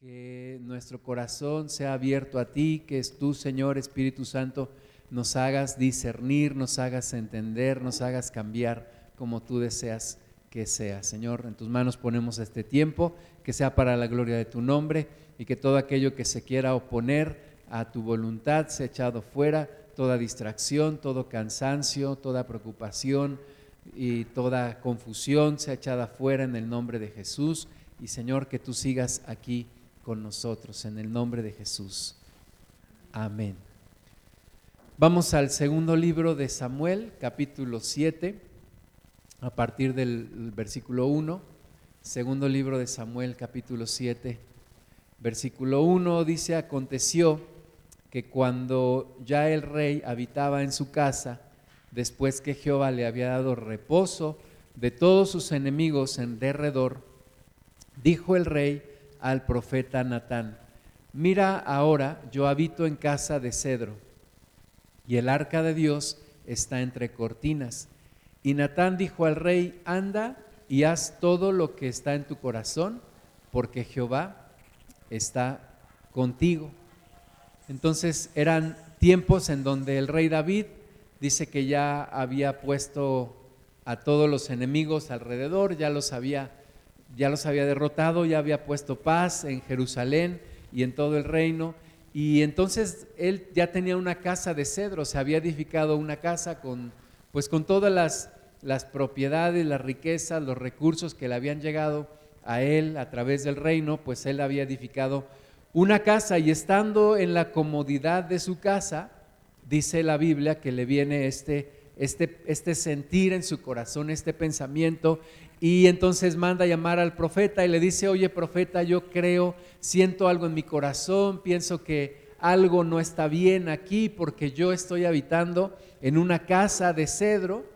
que nuestro corazón sea abierto a ti, que es tú, Señor Espíritu Santo, nos hagas discernir, nos hagas entender, nos hagas cambiar como tú deseas que sea. Señor, en tus manos ponemos este tiempo, que sea para la gloria de tu nombre y que todo aquello que se quiera oponer a tu voluntad sea echado fuera, toda distracción, todo cansancio, toda preocupación y toda confusión sea echada fuera en el nombre de Jesús. Y Señor, que tú sigas aquí con nosotros, en el nombre de Jesús. Amén. Vamos al segundo libro de Samuel, capítulo 7, a partir del versículo 1. Segundo libro de Samuel, capítulo 7, versículo 1 dice, aconteció que cuando ya el rey habitaba en su casa, después que Jehová le había dado reposo de todos sus enemigos en derredor, dijo el rey, al profeta Natán, mira ahora, yo habito en casa de cedro, y el arca de Dios está entre cortinas. Y Natán dijo al rey, anda y haz todo lo que está en tu corazón, porque Jehová está contigo. Entonces eran tiempos en donde el rey David dice que ya había puesto a todos los enemigos alrededor, ya los había ya los había derrotado, ya había puesto paz en Jerusalén y en todo el reino. Y entonces él ya tenía una casa de cedro, se había edificado una casa con, pues con todas las, las propiedades, las riquezas, los recursos que le habían llegado a él a través del reino, pues él había edificado una casa y estando en la comodidad de su casa, dice la Biblia que le viene este, este, este sentir en su corazón, este pensamiento, y entonces manda a llamar al profeta y le dice, oye profeta, yo creo, siento algo en mi corazón, pienso que algo no está bien aquí porque yo estoy habitando en una casa de cedro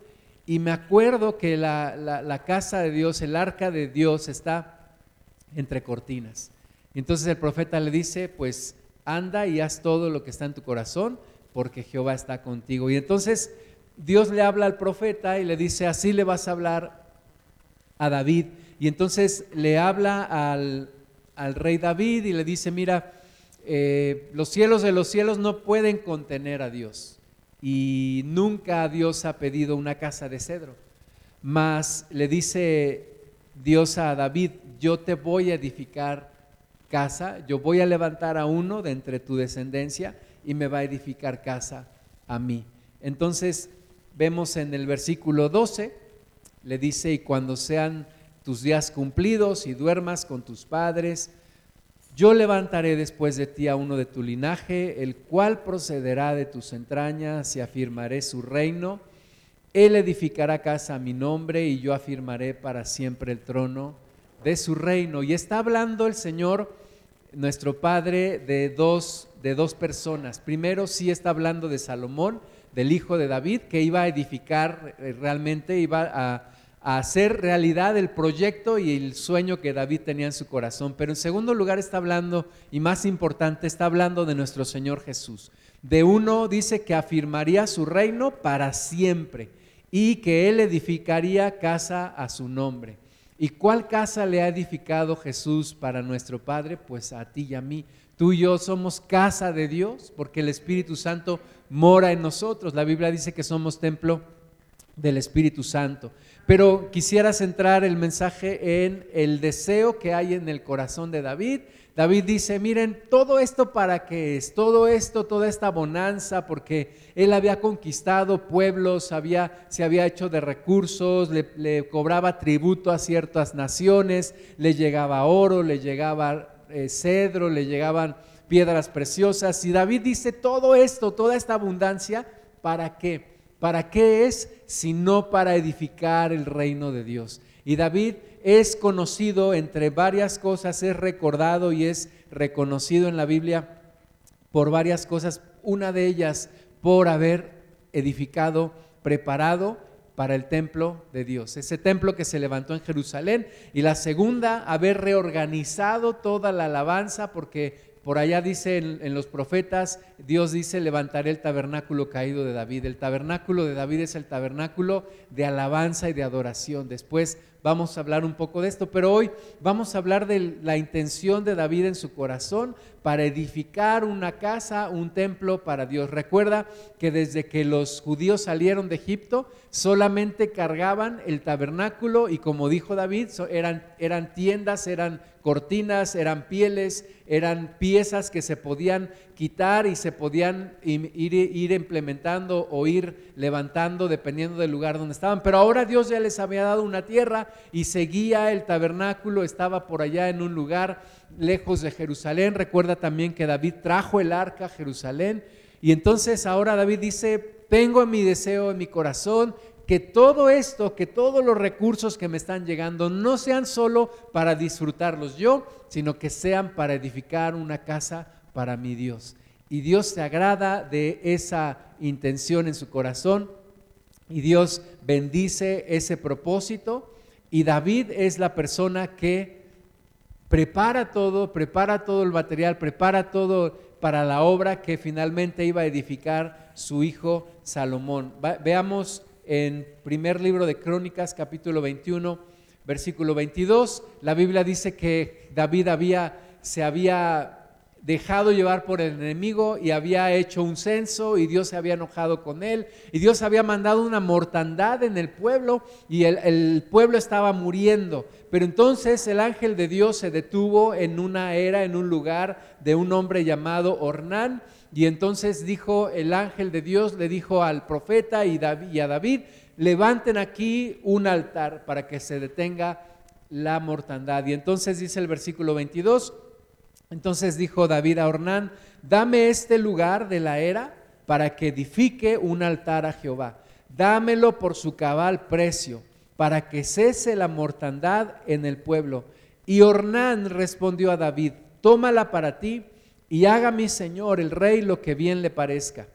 y me acuerdo que la, casa de Dios, el arca de Dios está entre cortinas. entonces el profeta le dice, pues anda y haz todo lo que está en tu corazón porque Jehová está contigo. Y entonces Dios le habla al profeta y le dice, así le vas a hablar a David. Y entonces le habla al, rey David y le dice, mira, eh, los cielos de los cielos no pueden contener a Dios. Y nunca Dios ha pedido una casa de cedro. Mas le dice Dios a David, yo te voy a edificar casa, yo voy a levantar a uno de entre tu descendencia y me va a edificar casa a mí. Entonces vemos en el versículo 12 le dice, y cuando sean tus días cumplidos y duermas con tus padres, yo levantaré después de ti a uno de tu linaje, el cual procederá de tus entrañas y afirmaré su reino. Él edificará casa a mi nombre y yo afirmaré para siempre el trono de su reino. Y está hablando el Señor, nuestro Padre, de dos, de dos personas. Primero sí está hablando de Salomón, del hijo de David, que iba a edificar eh, realmente, iba a a hacer realidad el proyecto y el sueño que David tenía en su corazón. Pero en segundo lugar está hablando, y más importante, está hablando de nuestro Señor Jesús. De uno dice que afirmaría su reino para siempre y que él edificaría casa a su nombre. ¿Y cuál casa le ha edificado Jesús para nuestro Padre? Pues a ti y a mí. Tú y yo somos casa de Dios porque el Espíritu Santo mora en nosotros. La Biblia dice que somos templo del Espíritu Santo. Pero quisiera centrar el mensaje en el deseo que hay en el corazón de David. David dice, miren, todo esto para qué es, todo esto, toda esta bonanza, porque él había conquistado pueblos, había, se había hecho de recursos, le, cobraba tributo a ciertas naciones, le llegaba oro, le llegaba eh, cedro, le llegaban piedras preciosas. Y David dice, todo esto, toda esta abundancia, ¿para qué? ¿Para qué es? Sino para edificar el reino de Dios. Y David es conocido entre varias cosas, es recordado y es reconocido en la Biblia por varias cosas. Una de ellas por haber edificado, preparado para el templo de Dios, ese templo que se levantó en Jerusalén. Y la segunda, haber reorganizado toda la alabanza porque por allá dice en, los profetas, Dios dice, levantaré el tabernáculo caído de David. El tabernáculo de David es el tabernáculo de alabanza y de adoración. Después vamos a hablar un poco de esto, pero hoy vamos a hablar de la intención de David en su corazón para edificar una casa, un templo para Dios. Recuerda que desde que los judíos salieron de Egipto, solamente cargaban el tabernáculo y como dijo David, eran, eran tiendas, eran cortinas, eran pieles, eran piezas que se podían quitar y se podían ir, ir, implementando o ir levantando dependiendo del lugar donde estaban. Pero ahora Dios ya les había dado una tierra y seguía el tabernáculo, estaba por allá en un lugar lejos de Jerusalén. Recuerda también que David trajo el arca a Jerusalén. Y entonces ahora David dice, tengo en mi deseo, en mi corazón, que todo esto, que todos los recursos que me están llegando no sean solo para disfrutarlos yo, sino que sean para edificar una casa para mi Dios. Y Dios se agrada de esa intención en su corazón y Dios bendice ese propósito. Y David es la persona que prepara todo, prepara todo el material, prepara todo para la obra que finalmente iba a edificar su hijo Salomón. veamos en primer libro de Crónicas, capítulo 21, versículo 22. La Biblia dice que David había, se había dejado llevar por el enemigo y había hecho un censo y Dios se había enojado con él y Dios había mandado una mortandad en el pueblo y el, pueblo estaba muriendo. Pero entonces el ángel de Dios se detuvo en una era, en un lugar de un hombre llamado Ornán y entonces dijo el ángel de Dios, le dijo al profeta y, a David, levanten aquí un altar para que se detenga la mortandad. Y entonces dice el versículo 22, entonces dijo David a Ornán, dame este lugar de la era para que edifique un altar a Jehová. Dámelo por su cabal precio, para que cese la mortandad en el pueblo. Y Ornán respondió a David, tómala para ti y haga mi señor el rey lo que bien le parezca.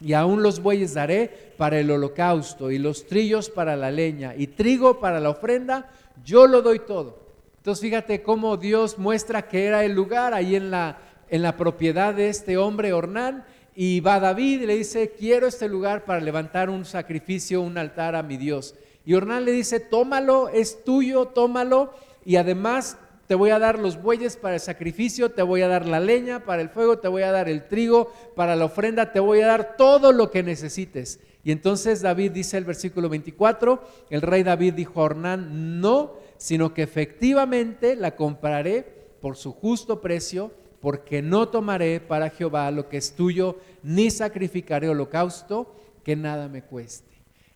Y aún los bueyes daré para el holocausto y los trillos para la leña y trigo para la ofrenda, yo lo doy todo. Entonces fíjate cómo Dios muestra que era el lugar ahí en la, en la propiedad de este hombre Ornán. Y va David y le dice, quiero este lugar para levantar un sacrificio, un altar a mi Dios. Y Ornán le dice, tómalo, es tuyo, tómalo. Y además te voy a dar los bueyes para el sacrificio, te voy a dar la leña para el fuego, te voy a dar el trigo para la ofrenda, te voy a dar todo lo que necesites. Y entonces David dice el versículo 24, el rey David dijo a Ornán, no, sino que efectivamente la compraré por su justo precio, porque no tomaré para Jehová lo que es tuyo, ni sacrificaré holocausto que nada me cueste.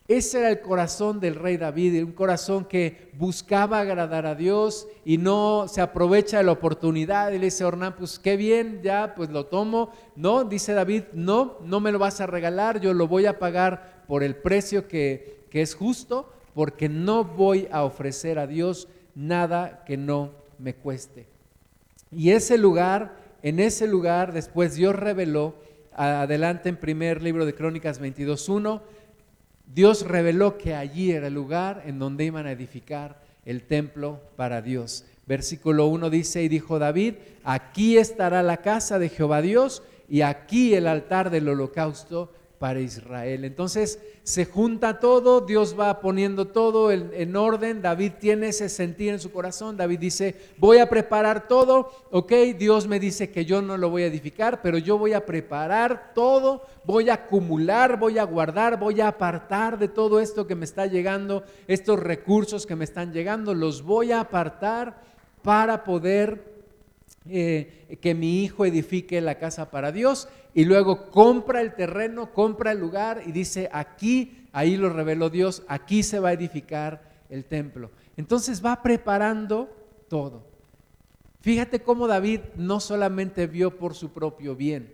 Ese era el corazón del rey David, un corazón que buscaba agradar a Dios y no se aprovecha de la oportunidad y le dice Ornán, pues qué bien, ya pues lo tomo. No, dice David, no, no me lo vas a regalar, yo lo voy a pagar por el precio que, que es justo, porque no voy a ofrecer a Dios nada que no me cueste. Y ese lugar, en ese lugar, después Dios reveló, adelante en primer libro de Crónicas 22.1, Dios reveló que allí era el lugar en donde iban a edificar el templo para Dios. Versículo 1 dice, y dijo David, aquí estará la casa de Jehová Dios y aquí el altar del holocausto para Israel. Entonces se junta todo, Dios va poniendo todo en, orden, David tiene ese sentir en su corazón, David dice, voy a preparar todo, ok, Dios me dice que yo no lo voy a edificar, pero yo voy a preparar todo, voy a acumular, voy a guardar, voy a apartar de todo esto que me está llegando, estos recursos que me están llegando, los voy a apartar para poder eh, que mi hijo edifique la casa para Dios y luego compra el terreno, compra el lugar y dice, aquí, ahí lo reveló Dios, aquí se va a edificar el templo. Entonces va preparando todo. Fíjate cómo David no solamente vio por su propio bien,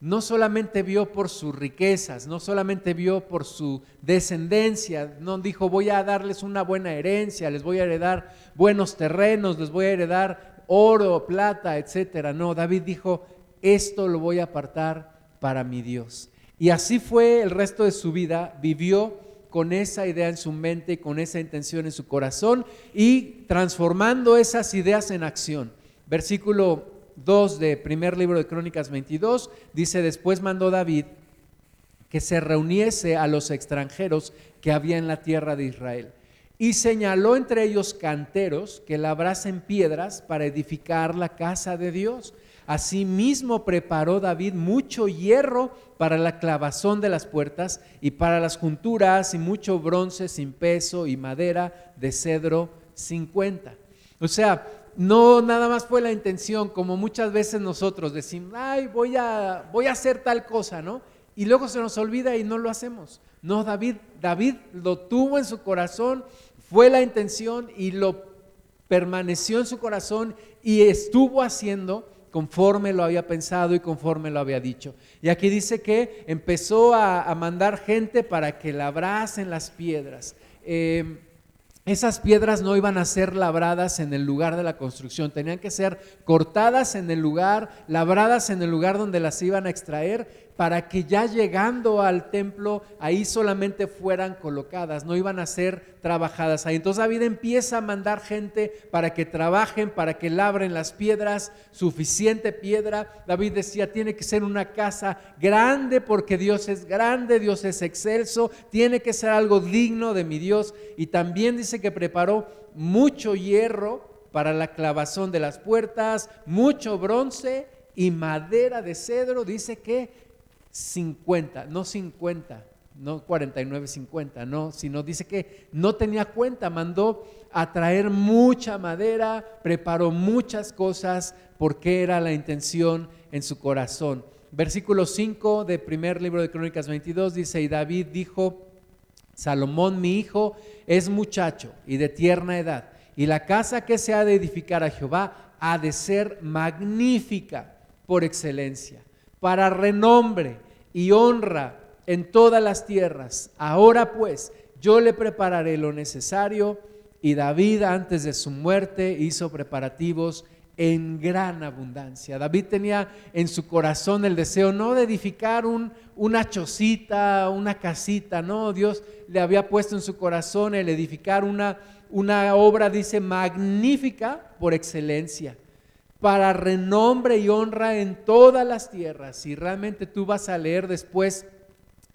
no solamente vio por sus riquezas, no solamente vio por su descendencia, no dijo voy a darles una buena herencia, les voy a heredar buenos terrenos, les voy a heredar oro, plata, etcétera. No, David dijo, esto lo voy a apartar para mi Dios. Y así fue el resto de su vida, vivió con esa idea en su mente, con esa intención en su corazón y transformando esas ideas en acción. Versículo 2 de primer libro de Crónicas 22, dice, después mandó David que se reuniese a los extranjeros que había en la tierra de Israel. Y señaló entre ellos canteros que labrasen piedras para edificar la casa de Dios. Asimismo preparó David mucho hierro para la clavazón de las puertas y para las junturas y mucho bronce sin peso y madera de cedro 50. O sea, no nada más fue la intención, como muchas veces nosotros decimos, ay, voy a, voy a hacer tal cosa, ¿no? Y luego se nos olvida y no lo hacemos. No, David, David lo tuvo en su corazón, fue la intención y lo permaneció en su corazón y estuvo haciendo conforme lo había pensado y conforme lo había dicho. Y aquí dice que empezó a, mandar gente para que labrasen las piedras. Eh, esas piedras no iban a ser labradas en el lugar de la construcción, tenían que ser cortadas en el lugar, labradas en el lugar donde las iban a extraer para que ya llegando al templo ahí solamente fueran colocadas, no iban a ser trabajadas ahí. Entonces David empieza a mandar gente para que trabajen, para que labren las piedras, suficiente piedra. David decía, tiene que ser una casa grande porque Dios es grande, Dios es excelso, tiene que ser algo digno de mi Dios. Y también dice que preparó mucho hierro para la clavazón de las puertas, mucho bronce y madera de cedro. Dice que 50, no 50, no 49, 50, no, sino dice que no tenía cuenta, mandó a traer mucha madera, preparó muchas cosas porque era la intención en su corazón. Versículo 5 del primer libro de Crónicas 22 dice, y David dijo, Salomón mi hijo es muchacho y de tierna edad, y la casa que se ha de edificar a Jehová ha de ser magnífica por excelencia para renombre y honra en todas las tierras. Ahora pues, yo le prepararé lo necesario. Y David antes de su muerte hizo preparativos en gran abundancia. David tenía en su corazón el deseo no de edificar un, una chocita, una casita, no, Dios le había puesto en su corazón el edificar una, una obra, dice, magnífica por excelencia para renombre y honra en todas las tierras. Y realmente tú vas a leer después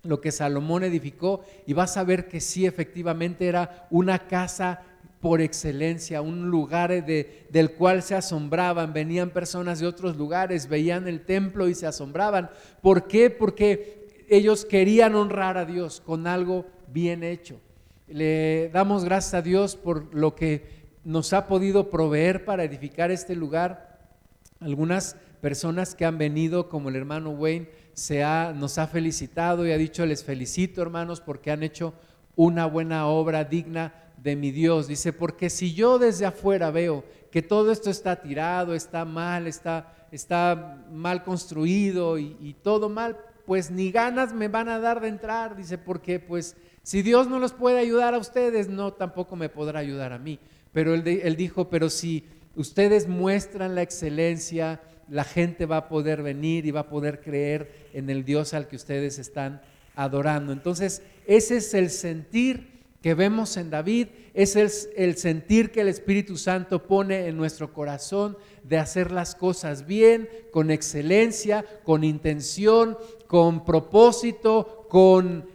lo que Salomón edificó y vas a ver que sí, efectivamente era una casa por excelencia, un lugar de, del cual se asombraban, venían personas de otros lugares, veían el templo y se asombraban. ¿Por qué? Porque ellos querían honrar a Dios con algo bien hecho. Le damos gracias a Dios por lo que nos ha podido proveer para edificar este lugar algunas personas que han venido, como el hermano Wayne, se ha, nos ha felicitado y ha dicho, les felicito hermanos porque han hecho una buena obra digna de mi Dios. Dice, porque si yo desde afuera veo que todo esto está tirado, está mal, está, está mal construido y, todo mal, pues ni ganas me van a dar de entrar. Dice, porque pues si Dios no los puede ayudar a ustedes, no, tampoco me podrá ayudar a mí. Pero él, él dijo, pero si ustedes muestran la excelencia, la gente va a poder venir y va a poder creer en el Dios al que ustedes están adorando. Entonces, ese es el sentir que vemos en David, ese es el sentir que el Espíritu Santo pone en nuestro corazón de hacer las cosas bien, con excelencia, con intención, con propósito, con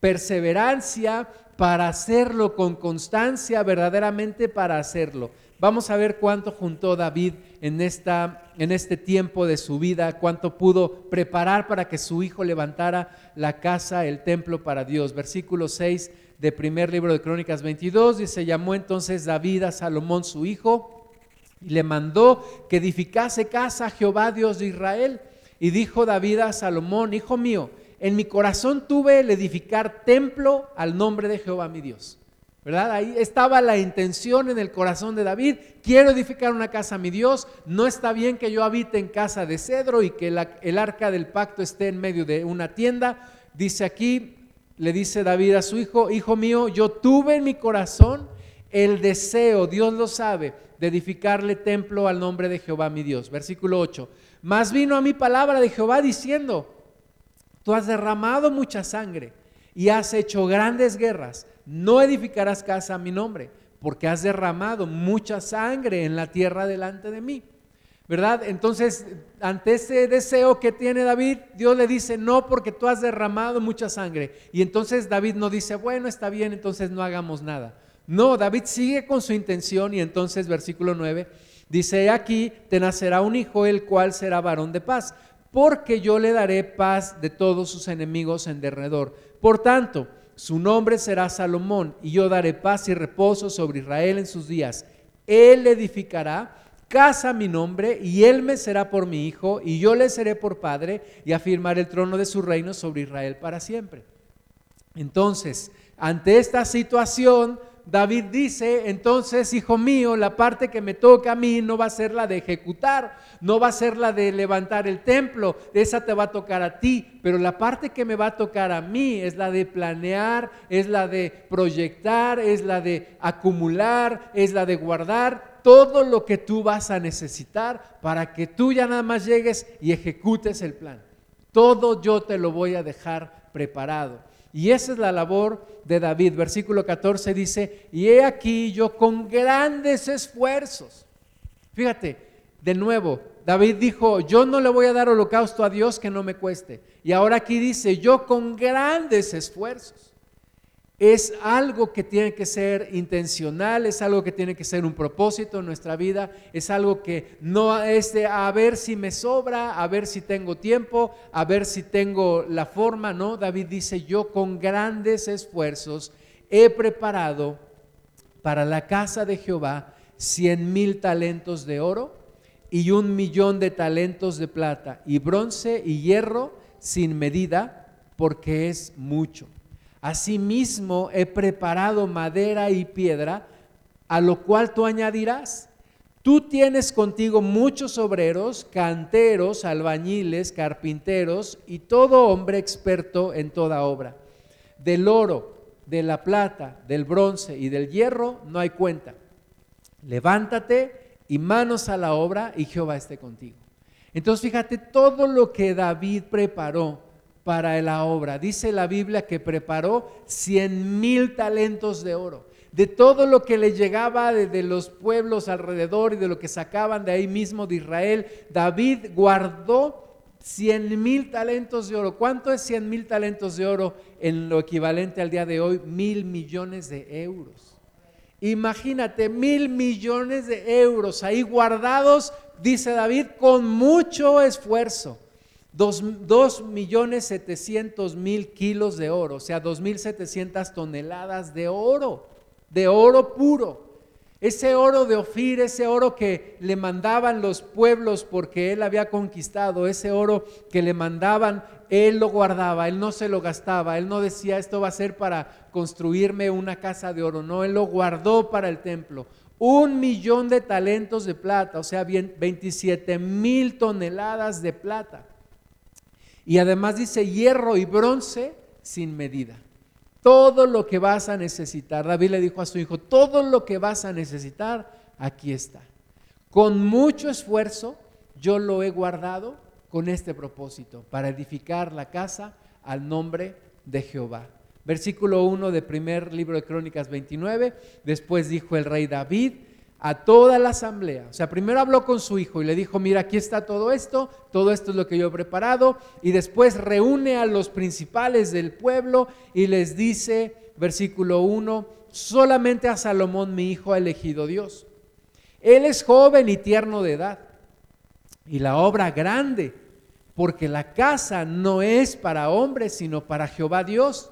perseverancia, para hacerlo con constancia, verdaderamente para hacerlo. Vamos a ver cuánto juntó David en, esta, en este tiempo de su vida, cuánto pudo preparar para que su hijo levantara la casa, el templo para Dios. Versículo 6 de primer libro de Crónicas 22 dice, llamó entonces David a Salomón su hijo y le mandó que edificase casa a Jehová Dios de Israel. Y dijo David a Salomón, hijo mío, en mi corazón tuve el edificar templo al nombre de Jehová mi Dios. ¿Verdad? Ahí estaba la intención en el corazón de David. Quiero edificar una casa a mi Dios. No está bien que yo habite en casa de cedro y que el arca del pacto esté en medio de una tienda. Dice aquí, le dice David a su hijo, hijo mío, yo tuve en mi corazón el deseo, Dios lo sabe, de edificarle templo al nombre de Jehová mi Dios. Versículo 8. Más vino a mi palabra de Jehová diciendo, tú has derramado mucha sangre y has hecho grandes guerras no edificarás casa a mi nombre, porque has derramado mucha sangre en la tierra delante de mí. ¿verdad? Entonces, ante ese deseo que tiene David, Dios le dice, no, porque tú has derramado mucha sangre. Y entonces David no dice, bueno, está bien, entonces no hagamos nada. No, David sigue con su intención y entonces versículo 9 dice, aquí te nacerá un hijo, el cual será varón de paz, porque yo le daré paz de todos sus enemigos en derredor. Por tanto, su nombre será Salomón, y yo daré paz y reposo sobre Israel en sus días. Él edificará casa mi nombre, y él me será por mi hijo, y yo le seré por padre, y afirmaré el trono de su reino sobre Israel para siempre. Entonces, ante esta situación, David dice, entonces, hijo mío, la parte que me toca a mí no va a ser la de ejecutar, no va a ser la de levantar el templo, esa te va a tocar a ti, pero la parte que me va a tocar a mí es la de planear, es la de proyectar, es la de acumular, es la de guardar todo lo que tú vas a necesitar para que tú ya nada más llegues y ejecutes el plan. Todo yo te lo voy a dejar preparado. Y esa es la labor de David. Versículo 14 dice, y he aquí yo con grandes esfuerzos. Fíjate, de nuevo, David dijo, yo no le voy a dar holocausto a Dios que no me cueste. Y ahora aquí dice, yo con grandes esfuerzos es algo que tiene que ser intencional, es algo que tiene que ser un propósito en nuestra vida, es algo que no es de a ver si me sobra, a ver si tengo tiempo, a ver si tengo la forma, no, David dice, yo con grandes esfuerzos he preparado para la casa de Jehová cien mil talentos de oro y un millón de talentos de plata y bronce y hierro sin medida, porque es mucho. Asimismo he preparado madera y piedra, a lo cual tú añadirás. Tú tienes contigo muchos obreros, canteros, albañiles, carpinteros y todo hombre experto en toda obra. Del oro, de la plata, del bronce y del hierro no hay cuenta. Levántate y manos a la obra y Jehová esté contigo. Entonces fíjate todo lo que David preparó para la obra. Dice la Biblia que preparó cien mil talentos de oro. De todo lo que le llegaba de, los pueblos alrededor y de lo que sacaban de ahí mismo de Israel, David guardó cien mil talentos de oro. ¿Cuánto es cien mil talentos de oro en lo equivalente al día de hoy? Mil millones de euros. Imagínate, mil millones de euros ahí guardados, dice David, con mucho esfuerzo. Dos, millones setecientos mil kilos de oro, o sea, dos mil setecientas toneladas de oro, de oro puro. Ese oro de Ofir, ese oro que le mandaban los pueblos porque él había conquistado, ese oro que le mandaban, él lo guardaba, él no se lo gastaba, él no decía esto va a ser para construirme una casa de oro, no, él lo guardó para el templo. Un millón de talentos de plata, o sea, bien 27 mil toneladas de plata. Y además dice hierro y bronce sin medida. Todo lo que vas a necesitar, David le dijo a su hijo, todo lo que vas a necesitar, aquí está. Con mucho esfuerzo yo lo he guardado con este propósito, para edificar la casa al nombre de Jehová. Versículo 1 de primer libro de Crónicas 29, después dijo el rey David, a toda la asamblea. O sea, primero habló con su hijo y le dijo, mira, aquí está todo esto, todo esto es lo que yo he preparado. Y después reúne a los principales del pueblo y les dice, versículo 1, solamente a Salomón mi hijo ha elegido Dios. Él es joven y tierno de edad. Y la obra grande, porque la casa no es para hombres, sino para Jehová Dios.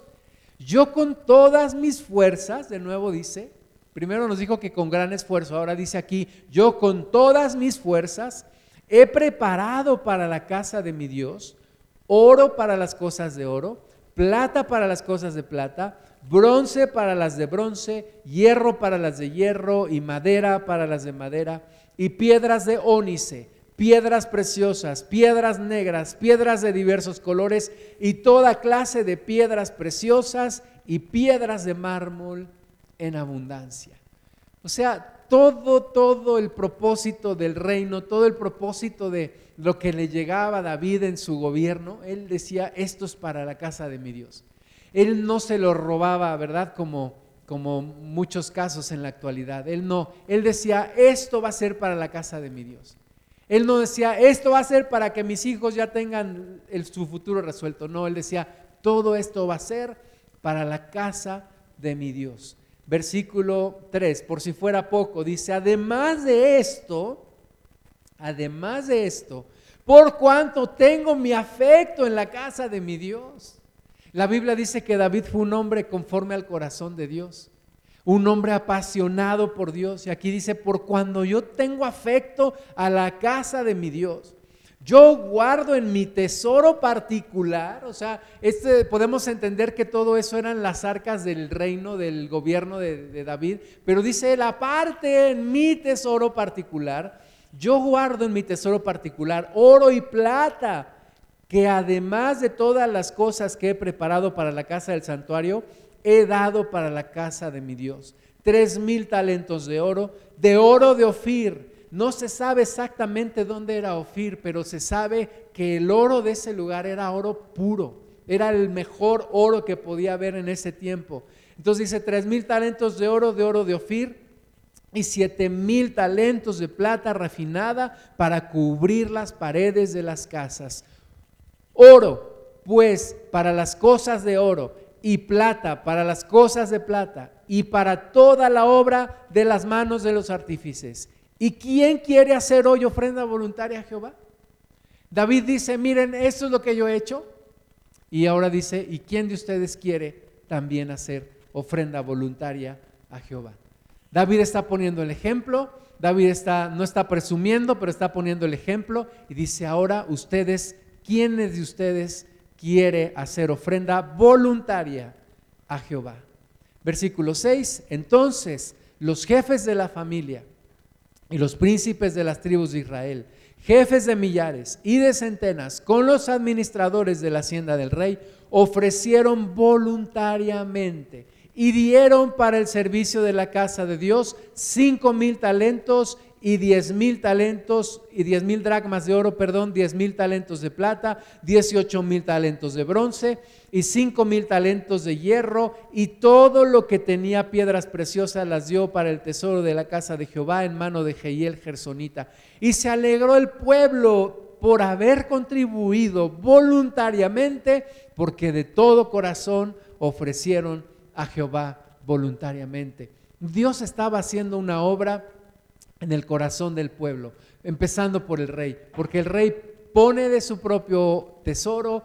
Yo con todas mis fuerzas, de nuevo dice, Primero nos dijo que con gran esfuerzo, ahora dice aquí, yo con todas mis fuerzas he preparado para la casa de mi Dios oro para las cosas de oro, plata para las cosas de plata, bronce para las de bronce, hierro para las de hierro y madera para las de madera, y piedras de ónice, piedras preciosas, piedras negras, piedras de diversos colores y toda clase de piedras preciosas y piedras de mármol en abundancia. O sea, todo, todo el propósito del reino, todo el propósito de lo que le llegaba a David en su gobierno, él decía, esto es para la casa de mi Dios. Él no se lo robaba, ¿verdad? Como, como muchos casos en la actualidad. Él no, él decía, esto va a ser para la casa de mi Dios. Él no decía, esto va a ser para que mis hijos ya tengan su futuro resuelto. No, él decía, todo esto va a ser para la casa de mi Dios. Versículo 3, por si fuera poco, dice, además de esto, además de esto, por cuanto tengo mi afecto en la casa de mi Dios. La Biblia dice que David fue un hombre conforme al corazón de Dios un hombre apasionado por Dios. Y aquí dice, por cuando yo tengo afecto a la casa de mi Dios. Yo guardo en mi tesoro particular, o sea, este, podemos entender que todo eso eran las arcas del reino, del gobierno de, de David, pero dice la parte en mi tesoro particular, yo guardo en mi tesoro particular oro y plata, que además de todas las cosas que he preparado para la casa del santuario, he dado para la casa de mi Dios. Tres mil talentos de oro, de oro de Ofir. No se sabe exactamente dónde era Ofir, pero se sabe que el oro de ese lugar era oro puro. Era el mejor oro que podía haber en ese tiempo. Entonces dice tres mil talentos de oro, de oro de Ofir, y siete mil talentos de plata refinada para cubrir las paredes de las casas. Oro, pues, para las cosas de oro y plata para las cosas de plata y para toda la obra de las manos de los artífices. ¿Y quién quiere hacer hoy ofrenda voluntaria a Jehová? David dice, miren, esto es lo que yo he hecho. Y ahora dice, ¿y quién de ustedes quiere también hacer ofrenda voluntaria a Jehová? David está poniendo el ejemplo, David está, no está presumiendo, pero está poniendo el ejemplo y dice, ahora ustedes, ¿quiénes de ustedes quiere hacer ofrenda voluntaria a Jehová. Versículo 6, entonces los jefes de la familia y los príncipes de las tribus de Israel, jefes de millares y de centenas, con los administradores de la hacienda del rey, ofrecieron voluntariamente y dieron para el servicio de la casa de Dios cinco mil talentos y diez mil talentos y diez mil dracmas de oro, perdón, diez mil talentos de plata, dieciocho mil talentos de bronce y cinco mil talentos de hierro y todo lo que tenía piedras preciosas las dio para el tesoro de la casa de Jehová en mano de Jehiel Gersonita. Y se alegró el pueblo por haber contribuido voluntariamente porque de todo corazón ofrecieron a Jehová voluntariamente. Dios estaba haciendo una obra en el corazón del pueblo, empezando por el rey, porque el rey pone de su propio tesoro,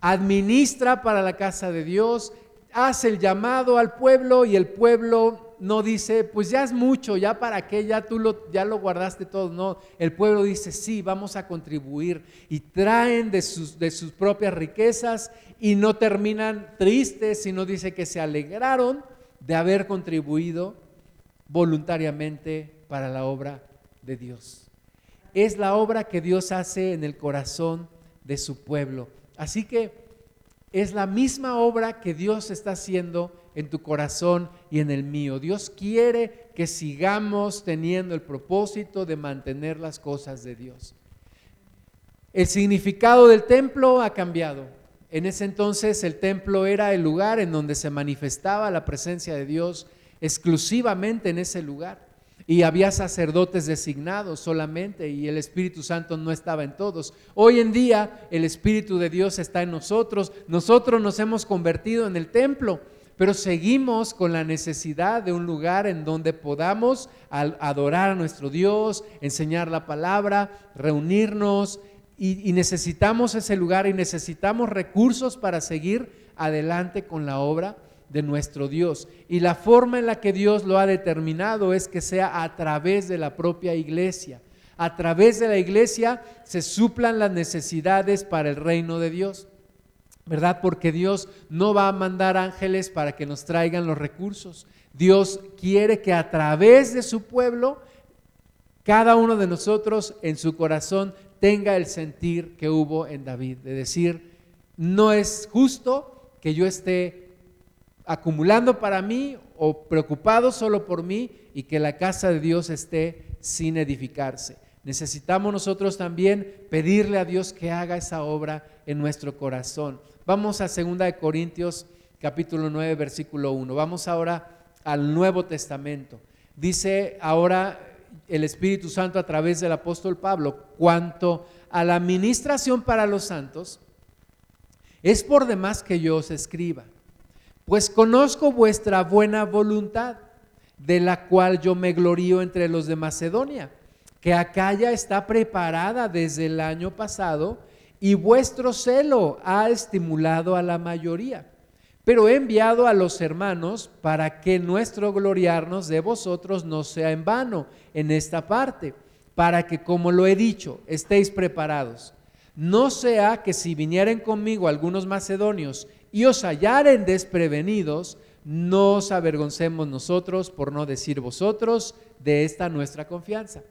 administra para la casa de Dios, hace el llamado al pueblo y el pueblo no dice, pues ya es mucho, ya para qué, ya tú lo, ya lo guardaste todo. No, el pueblo dice, sí, vamos a contribuir y traen de sus, de sus propias riquezas y no terminan tristes, sino dice que se alegraron de haber contribuido voluntariamente para la obra de Dios. Es la obra que Dios hace en el corazón de su pueblo. Así que es la misma obra que Dios está haciendo en tu corazón y en el mío. Dios quiere que sigamos teniendo el propósito de mantener las cosas de Dios. El significado del templo ha cambiado. En ese entonces el templo era el lugar en donde se manifestaba la presencia de Dios exclusivamente en ese lugar y había sacerdotes designados solamente y el Espíritu Santo no estaba en todos. Hoy en día el Espíritu de Dios está en nosotros, nosotros nos hemos convertido en el templo, pero seguimos con la necesidad de un lugar en donde podamos adorar a nuestro Dios, enseñar la palabra, reunirnos y, necesitamos ese lugar y necesitamos recursos para seguir adelante con la obra de nuestro Dios. Y la forma en la que Dios lo ha determinado es que sea a través de la propia iglesia. A través de la iglesia se suplan las necesidades para el reino de Dios. ¿Verdad? Porque Dios no va a mandar ángeles para que nos traigan los recursos. Dios quiere que a través de su pueblo, cada uno de nosotros en su corazón tenga el sentir que hubo en David, de decir, no es justo que yo esté acumulando para mí o preocupado solo por mí y que la casa de Dios esté sin edificarse. Necesitamos nosotros también pedirle a Dios que haga esa obra en nuestro corazón. Vamos a 2 de Corintios capítulo 9 versículo 1. Vamos ahora al Nuevo Testamento. Dice ahora el Espíritu Santo a través del apóstol Pablo cuanto a la administración para los santos, es por demás que yo os escriba, pues conozco vuestra buena voluntad, de la cual yo me glorío entre los de Macedonia, que acá ya está preparada desde el año pasado y vuestro celo ha estimulado a la mayoría. Pero he enviado a los hermanos para que nuestro gloriarnos de vosotros no sea en vano en esta parte, para que, como lo he dicho, estéis preparados. No sea que si vinieren conmigo algunos macedonios y os hallaren desprevenidos, no os avergoncemos nosotros, por no decir vosotros, de esta nuestra confianza.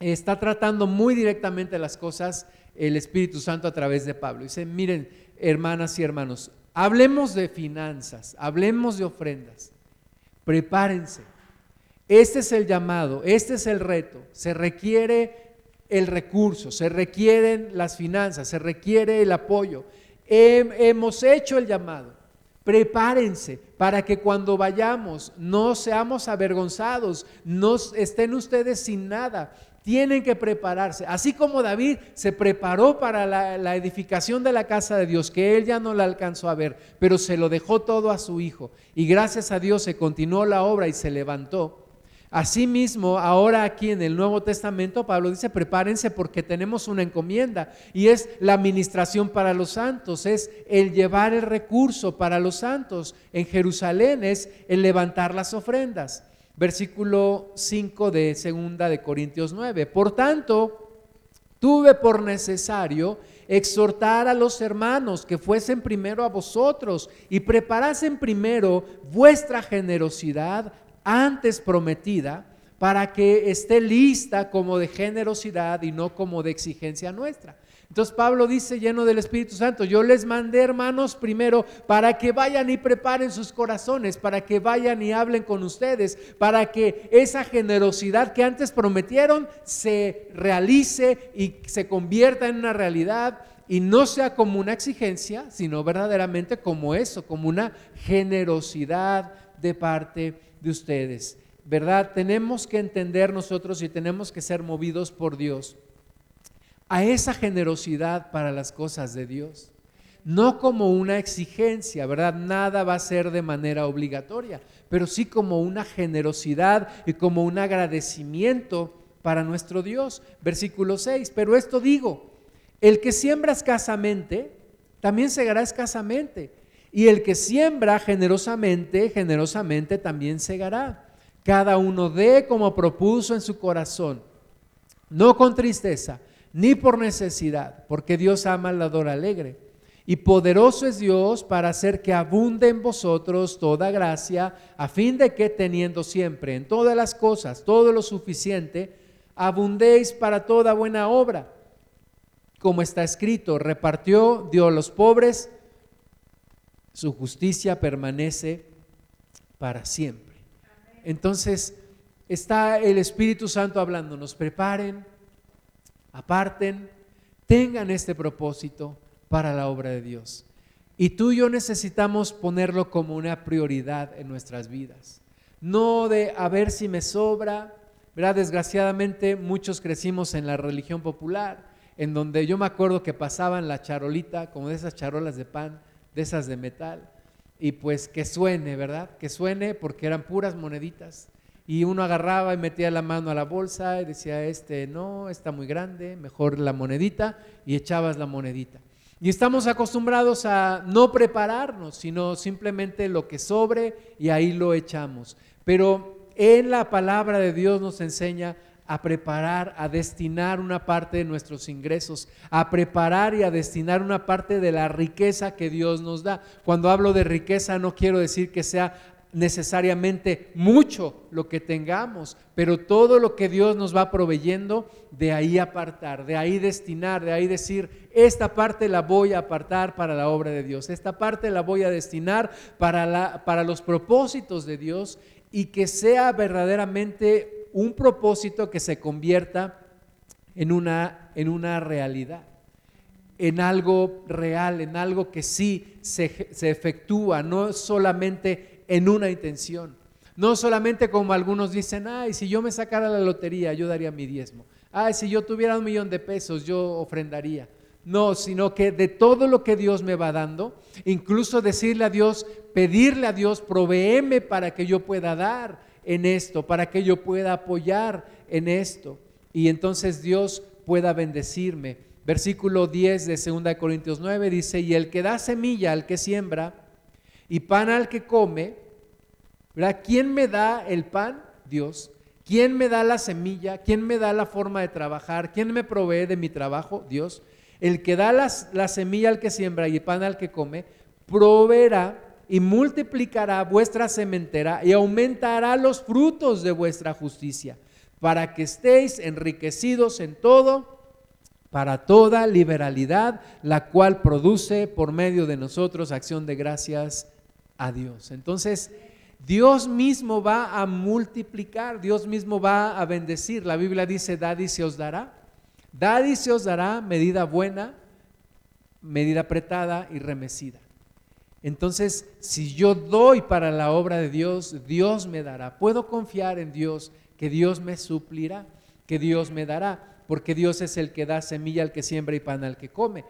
Está tratando muy directamente las cosas el Espíritu Santo a través de Pablo. Dice, miren, hermanas y hermanos, hablemos de finanzas, hablemos de ofrendas, prepárense. Este es el llamado, este es el reto. Se requiere el recurso, se requieren las finanzas, se requiere el apoyo. Hemos hecho el llamado. Prepárense para que cuando vayamos no seamos avergonzados, no estén ustedes sin nada. Tienen que prepararse. Así como David se preparó para la, edificación de la casa de Dios, que él ya no la alcanzó a ver, pero se lo dejó todo a su hijo. Y gracias a Dios se continuó la obra y se levantó. Asimismo, ahora aquí en el Nuevo Testamento, Pablo dice, prepárense porque tenemos una encomienda y es la administración para los santos, es el llevar el recurso para los santos. En Jerusalén es el levantar las ofrendas. Versículo 5 de segunda de Corintios 9. Por tanto, tuve por necesario exhortar a los hermanos que fuesen primero a vosotros y preparasen primero vuestra generosidad antes prometida para que esté lista como de generosidad y no como de exigencia nuestra. Entonces Pablo dice lleno del Espíritu Santo, yo les mandé hermanos primero para que vayan y preparen sus corazones, para que vayan y hablen con ustedes, para que esa generosidad que antes prometieron se realice y se convierta en una realidad y no sea como una exigencia, sino verdaderamente como eso, como una generosidad de parte de ustedes. ¿Verdad? Tenemos que entender nosotros y tenemos que ser movidos por Dios a esa generosidad para las cosas de Dios. No como una exigencia, ¿verdad? Nada va a ser de manera obligatoria, pero sí como una generosidad y como un agradecimiento para nuestro Dios. Versículo 6, pero esto digo, el que siembra escasamente, también segará escasamente. Y el que siembra generosamente, generosamente también segará. Cada uno dé como propuso en su corazón, no con tristeza, ni por necesidad, porque Dios ama al dador alegre. Y poderoso es Dios para hacer que abunde en vosotros toda gracia, a fin de que teniendo siempre en todas las cosas todo lo suficiente, abundéis para toda buena obra. Como está escrito, repartió, dio a los pobres, su justicia permanece para siempre. Entonces, está el Espíritu Santo hablándonos, preparen, aparten, tengan este propósito para la obra de Dios. Y tú y yo necesitamos ponerlo como una prioridad en nuestras vidas. No de a ver si me sobra, ¿verdad? Desgraciadamente muchos crecimos en la religión popular, en donde yo me acuerdo que pasaban la charolita, como de esas charolas de pan, de esas de metal. Y pues que suene, ¿verdad? Que suene porque eran puras moneditas. Y uno agarraba y metía la mano a la bolsa y decía, este no, está muy grande, mejor la monedita, y echabas la monedita. Y estamos acostumbrados a no prepararnos, sino simplemente lo que sobre y ahí lo echamos. Pero en la palabra de Dios nos enseña a preparar, a destinar una parte de nuestros ingresos, a preparar y a destinar una parte de la riqueza que Dios nos da. Cuando hablo de riqueza no quiero decir que sea necesariamente mucho lo que tengamos, pero todo lo que Dios nos va proveyendo, de ahí apartar, de ahí destinar, de ahí decir, esta parte la voy a apartar para la obra de Dios, esta parte la voy a destinar para, la, para los propósitos de Dios y que sea verdaderamente un propósito que se convierta en una, en una realidad, en algo real, en algo que sí se, se efectúa, no solamente en una intención. No solamente como algunos dicen, ay, si yo me sacara la lotería, yo daría mi diezmo. Ay, si yo tuviera un millón de pesos, yo ofrendaría. No, sino que de todo lo que Dios me va dando, incluso decirle a Dios, pedirle a Dios, proveeme para que yo pueda dar en esto, para que yo pueda apoyar en esto. Y entonces Dios pueda bendecirme. Versículo 10 de 2 Corintios 9 dice, y el que da semilla al que siembra y pan al que come, ¿verdad? ¿Quién me da el pan? Dios. ¿Quién me da la semilla? ¿Quién me da la forma de trabajar? ¿Quién me provee de mi trabajo? Dios. El que da la semilla al que siembra y pan al que come, proveerá y multiplicará vuestra sementera y aumentará los frutos de vuestra justicia, para que estéis enriquecidos en todo, para toda liberalidad, la cual produce por medio de nosotros acción de gracias a Dios. Entonces, Dios mismo va a multiplicar, Dios mismo va a bendecir. La Biblia dice, dad y se os dará. Dad y se os dará medida buena, medida apretada y remecida. Entonces, si yo doy para la obra de Dios, Dios me dará. Puedo confiar en Dios, que Dios me suplirá, que Dios me dará, porque Dios es el que da semilla al que siembra y pan al que come.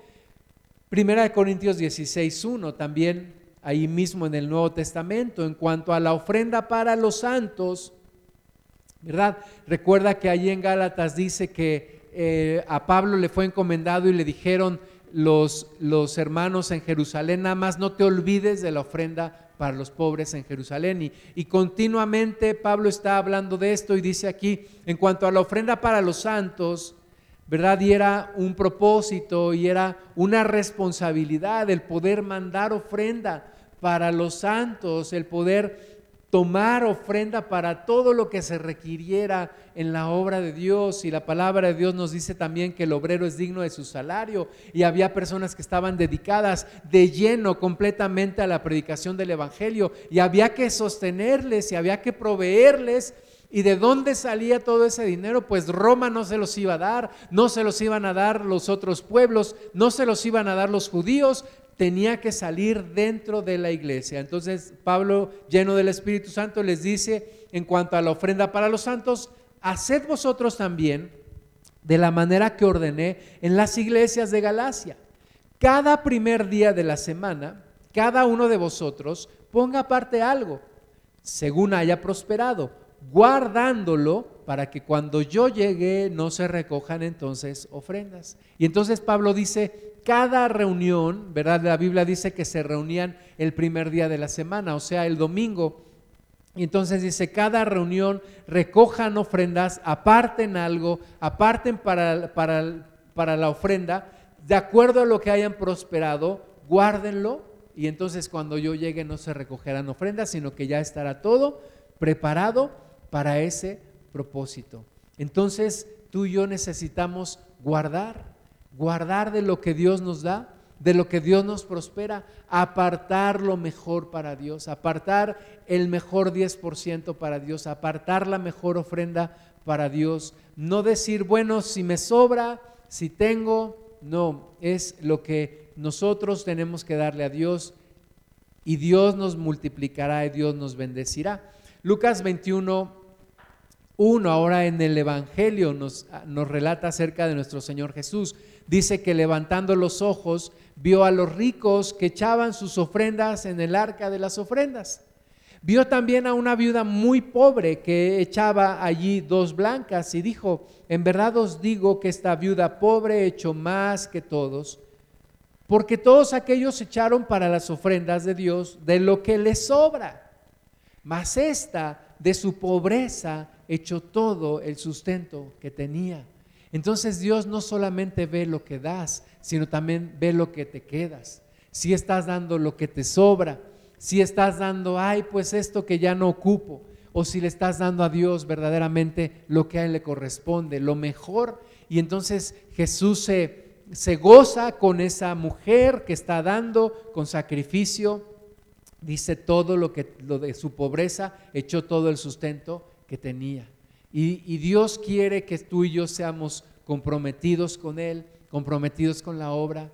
Primera de Corintios 16, 1, también ahí mismo en el Nuevo Testamento, en cuanto a la ofrenda para los santos, ¿verdad? Recuerda que allí en Gálatas dice que eh, a Pablo le fue encomendado y le dijeron los, los hermanos en Jerusalén, nada más no te olvides de la ofrenda para los pobres en Jerusalén. Y, y, continuamente Pablo está hablando de esto y dice aquí, en cuanto a la ofrenda para los santos, ¿verdad? Y era un propósito y era una responsabilidad el poder mandar ofrenda para los santos, el poder tomar ofrenda para todo lo que se requiriera en la obra de Dios. Y la palabra de Dios nos dice también que el obrero es digno de su salario. Y había personas que estaban dedicadas de lleno completamente a la predicación del Evangelio. Y había que sostenerles y había que proveerles. ¿Y de dónde salía todo ese dinero? Pues Roma no se los iba a dar, no se los iban a dar los otros pueblos, no se los iban a dar los judíos, tenía que salir dentro de la iglesia. Entonces Pablo, lleno del Espíritu Santo, les dice, en cuanto a la ofrenda para los santos, haced vosotros también de la manera que ordené en las iglesias de Galacia. Cada primer día de la semana, cada uno de vosotros ponga aparte algo, según haya prosperado, guardándolo para que cuando yo llegue no se recojan entonces ofrendas. Y entonces Pablo dice, cada reunión, ¿verdad? La Biblia dice que se reunían el primer día de la semana, o sea, el domingo. Y entonces dice, cada reunión recojan ofrendas, aparten algo, aparten para, para, para la ofrenda, de acuerdo a lo que hayan prosperado, guárdenlo y entonces cuando yo llegue no se recogerán ofrendas, sino que ya estará todo preparado para ese propósito. Entonces tú y yo necesitamos guardar guardar de lo que Dios nos da, de lo que Dios nos prospera, apartar lo mejor para Dios, apartar el mejor 10% para Dios, apartar la mejor ofrenda para Dios. No decir, bueno, si me sobra, si tengo, no, es lo que nosotros tenemos que darle a Dios y Dios nos multiplicará y Dios nos bendecirá. Lucas 21, 1 ahora en el Evangelio nos, nos relata acerca de nuestro Señor Jesús dice que levantando los ojos vio a los ricos que echaban sus ofrendas en el arca de las ofrendas. Vio también a una viuda muy pobre que echaba allí dos blancas y dijo, en verdad os digo que esta viuda pobre echó más que todos, porque todos aquellos echaron para las ofrendas de Dios de lo que les sobra, mas esta de su pobreza echó todo el sustento que tenía. Entonces Dios no solamente ve lo que das, sino también ve lo que te quedas. Si estás dando lo que te sobra, si estás dando, ay, pues esto que ya no ocupo, o si le estás dando a Dios verdaderamente lo que a Él le corresponde, lo mejor. Y entonces Jesús se, se goza con esa mujer que está dando con sacrificio, dice todo lo que lo de su pobreza, echó todo el sustento que tenía. Y, Dios quiere que tú y yo seamos comprometidos con Él, comprometidos con la obra,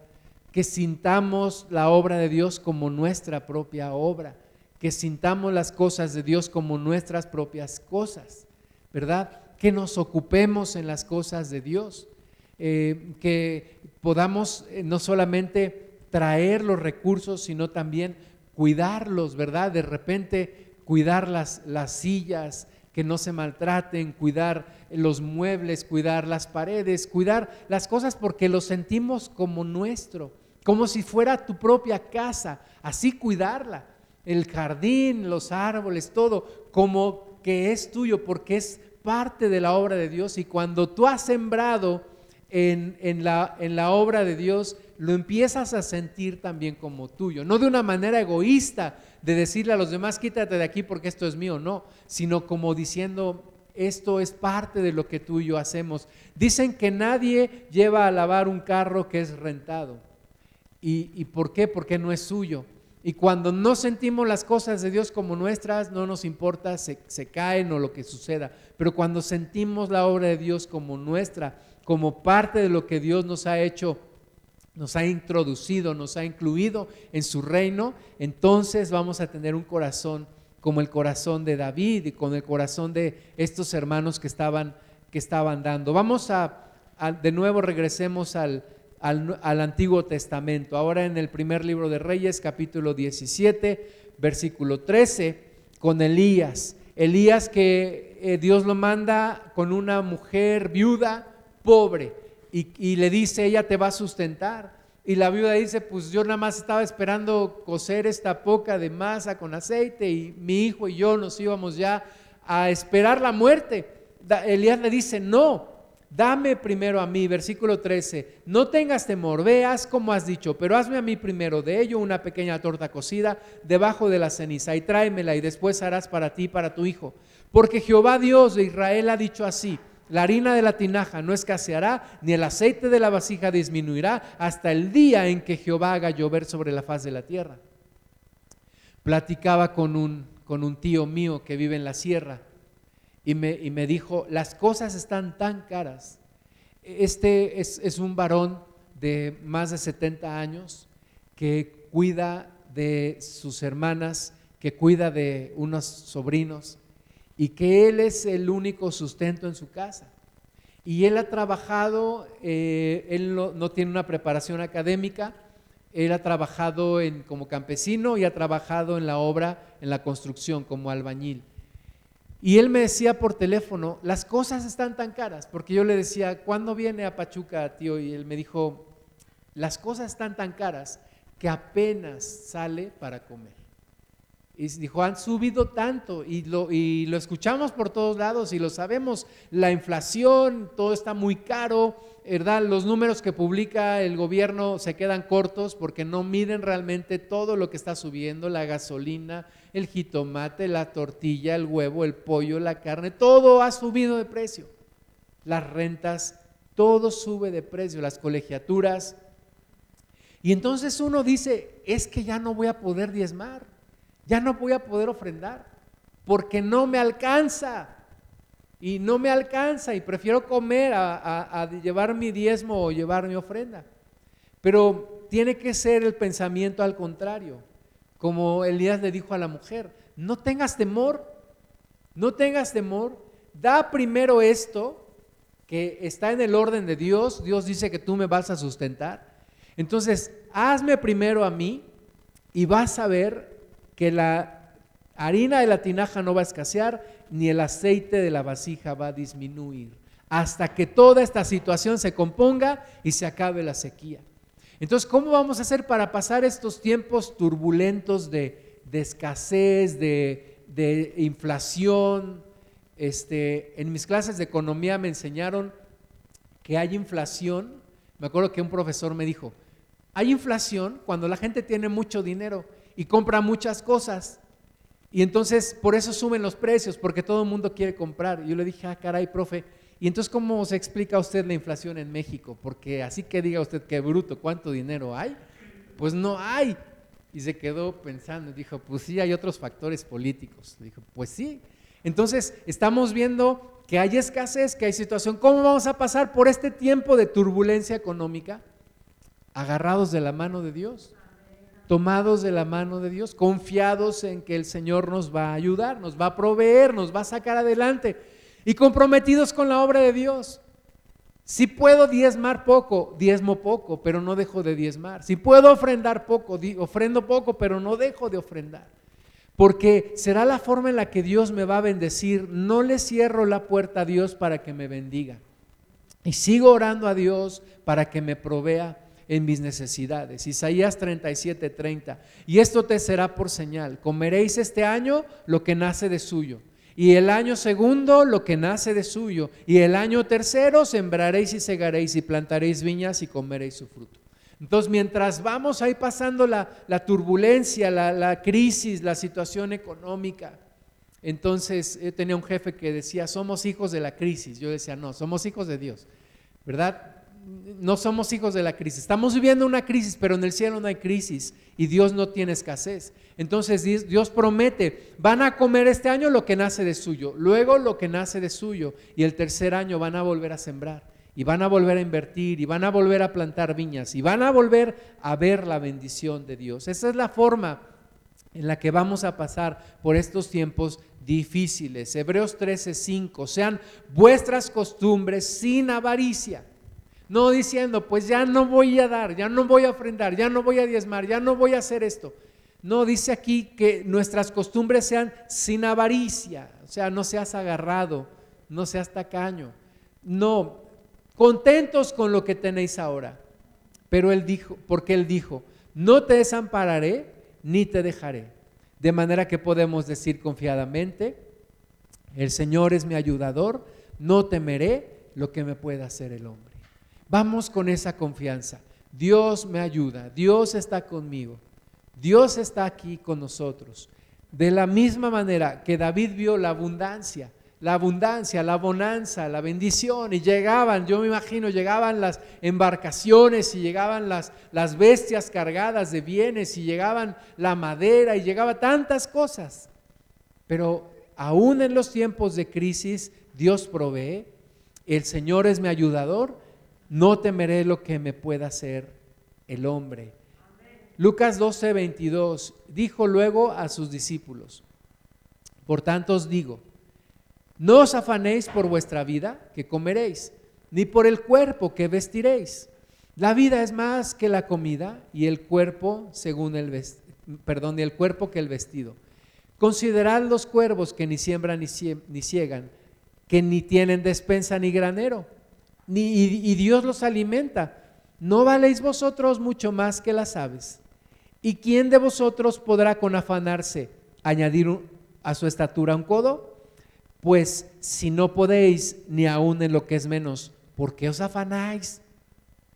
que sintamos la obra de Dios como nuestra propia obra, que sintamos las cosas de Dios como nuestras propias cosas, ¿verdad? Que nos ocupemos en las cosas de Dios, eh, que podamos eh, no solamente traer los recursos, sino también cuidarlos, ¿verdad? De repente cuidar las, las sillas, que no se maltraten, cuidar los muebles, cuidar las paredes, cuidar las cosas porque lo sentimos como nuestro, como si fuera tu propia casa, así cuidarla el jardín, los árboles, todo, como que es tuyo, porque es parte de la obra de Dios. Y cuando tú has sembrado en, la, en la obra de Dios, lo empiezas a sentir también como tuyo. No de una manera egoísta de decirle a los demás, quítate de aquí porque esto es mío, no, sino como diciendo, esto es parte de lo que tú y yo hacemos. Dicen que nadie lleva a lavar un carro que es rentado. ¿Y, por qué? Porque no es suyo. Y cuando no sentimos las cosas de Dios como nuestras, no nos importa, se, se, caen o lo que suceda. Pero cuando sentimos la obra de Dios como nuestra, como parte de lo que Dios nos ha hecho, nos ha introducido, nos ha incluido en su reino, entonces vamos a tener un corazón como el corazón de David y con el corazón de estos hermanos que estaban, que estaban dando. Vamos a, de nuevo regresemos al, al, Antiguo Testamento. Ahora en el primer libro de Reyes, capítulo 17, versículo 13, con Elías. Elías que eh, Dios lo manda con una mujer viuda, pobre, y, le dice, ella te va a sustentar. Y la viuda dice, pues yo nada más estaba esperando cocer esta poca de masa con aceite y mi hijo y yo nos íbamos ya a esperar la muerte. Elías le dice, no, dame primero a mí, versículo 13, no tengas temor, veas como has dicho, pero hazme a mí primero de ello una pequeña torta cocida debajo de la ceniza y tráemela y después harás para ti y para tu hijo. Porque Jehová Dios de Israel ha dicho así, la harina de la tinaja no escaseará, ni el aceite de la vasija disminuirá hasta el día en que Jehová haga llover sobre la faz de la tierra. Platicaba con un, con un tío mío que vive en la sierra y me, dijo, las cosas están tan caras. Este es, un varón de más de 70 años que cuida de sus hermanas, que cuida de unos sobrinos y que él es el único sustento en su casa. Y él ha trabajado, eh, él no, tiene una preparación académica, él ha trabajado como campesino y ha trabajado en la obra, en la construcción como albañil. Y él me decía por teléfono, las cosas están tan caras, porque yo le decía, ¿cuándo viene a Pachuca, tío? Y él me dijo, las cosas están tan caras que apenas sale para comer. Y dijo, han subido tanto y lo, y lo escuchamos por todos lados y lo sabemos, la inflación, todo está muy caro, ¿verdad? Los números que publica el gobierno se quedan cortos porque no miden realmente todo lo que está subiendo, la gasolina, el jitomate, la tortilla, el huevo, el pollo, la carne, todo ha subido de precio. Las rentas, todo sube de precio, las colegiaturas. Y entonces uno dice, es que ya no voy a poder diezmar, ya no voy a poder ofrendar, porque no me alcanza. Y no me alcanza y prefiero comer a, a llevar mi diezmo o llevar mi ofrenda. Pero tiene que ser el pensamiento al contrario como Elías le dijo a la mujer, no tengas temor, no tengas temor, da primero esto que está en el orden de Dios, Dios dice que tú me vas a sustentar, entonces hazme primero a mí y vas a ver que la harina de la tinaja no va a escasear, ni el aceite de la vasija va a disminuir, hasta que toda esta situación se componga y se acabe la sequía. Entonces, ¿cómo vamos a hacer para pasar estos tiempos turbulentos de, escasez, de, inflación? Este, en mis clases de economía me enseñaron que hay inflación. Me acuerdo que un profesor me dijo, hay inflación cuando la gente tiene mucho dinero y compra muchas cosas. Y entonces por eso suben los precios, porque todo el mundo quiere comprar. Y yo le dije, ah, caray, profe, y entonces, ¿cómo se explica usted la inflación en México? Porque así que diga usted que bruto, ¿cuánto dinero hay? Pues no hay. Y se quedó pensando y dijo, pues sí, hay otros factores políticos. Dijo, pues sí. Entonces, estamos viendo que hay escasez, que hay situación. ¿Cómo vamos a pasar por este tiempo de turbulencia económica? Agarrados de la mano de Dios tomados de la mano de Dios, confiados en que el Señor nos va a ayudar, nos va a proveer, nos va a sacar adelante y comprometidos con la obra de Dios. Si puedo diezmar poco, diezmo poco, pero no dejo de diezmar. Si puedo ofrendar poco, ofrendo poco, pero no dejo de ofrendar. Porque será la forma en la que Dios me va a bendecir. No le cierro la puerta a Dios para que me bendiga. Y sigo orando a Dios para que me provea en mis necesidades. Isaías 37, 30. Y esto te será por señal. Comeréis este año lo que nace de suyo y el año segundo lo que nace de suyo, y el año tercero sembraréis y segaréis y plantaréis viñas y comeréis su fruto. Entonces, mientras vamos ahí pasando la, turbulencia, la, crisis, la situación económica, entonces yo tenía un jefe que decía, somos hijos de la crisis. Yo decía, no, somos hijos de Dios, ¿verdad? No somos hijos de la crisis. Estamos viviendo una crisis, pero en el cielo no hay crisis y Dios no tiene escasez. Entonces Dios promete, van a comer este año lo que nace de suyo, luego lo que nace de suyo y el tercer año van a volver a sembrar y van a volver a invertir y van a volver a plantar viñas y van a volver a ver la bendición de Dios. Esa es la forma en la que vamos a pasar por estos tiempos difíciles. Hebreos 13:5, sean vuestras costumbres sin avaricia no diciendo, pues ya no voy a dar, ya no voy a ofrendar, ya no voy a diezmar, ya no voy a hacer esto. No, dice aquí que nuestras costumbres sean sin avaricia, o sea, no seas agarrado, no seas tacaño. No, contentos con lo que tenéis ahora. Pero él dijo, porque él dijo, no te desampararé ni te dejaré. De manera que podemos decir confiadamente, el Señor es mi ayudador, no temeré lo que me pueda hacer el hombre. Vamos con esa confianza. Dios me ayuda, Dios está conmigo, Dios está aquí con nosotros. De la misma manera que David vio la abundancia, la abundancia, la bonanza, la bendición, y llegaban, yo me imagino, llegaban las embarcaciones y llegaban las, las bestias cargadas de bienes y llegaban la madera y llegaba tantas cosas. Pero aún en los tiempos de crisis, Dios provee, el Señor es mi ayudador no temeré lo que me pueda hacer el hombre. Lucas 12, 22, dijo luego a sus discípulos, por tanto os digo, no os afanéis por vuestra vida que comeréis, ni por el cuerpo que vestiréis. La vida es más que la comida y el cuerpo según el perdón, el cuerpo que el vestido. Considerad los cuervos que ni siembran ni, ni ciegan, que ni tienen despensa ni granero y, Dios los alimenta. ¿No valéis vosotros mucho más que las aves? ¿Y quién de vosotros podrá con afanarse añadir a su estatura un codo? Pues si no podéis ni aún en lo que es menos, ¿por qué os afanáis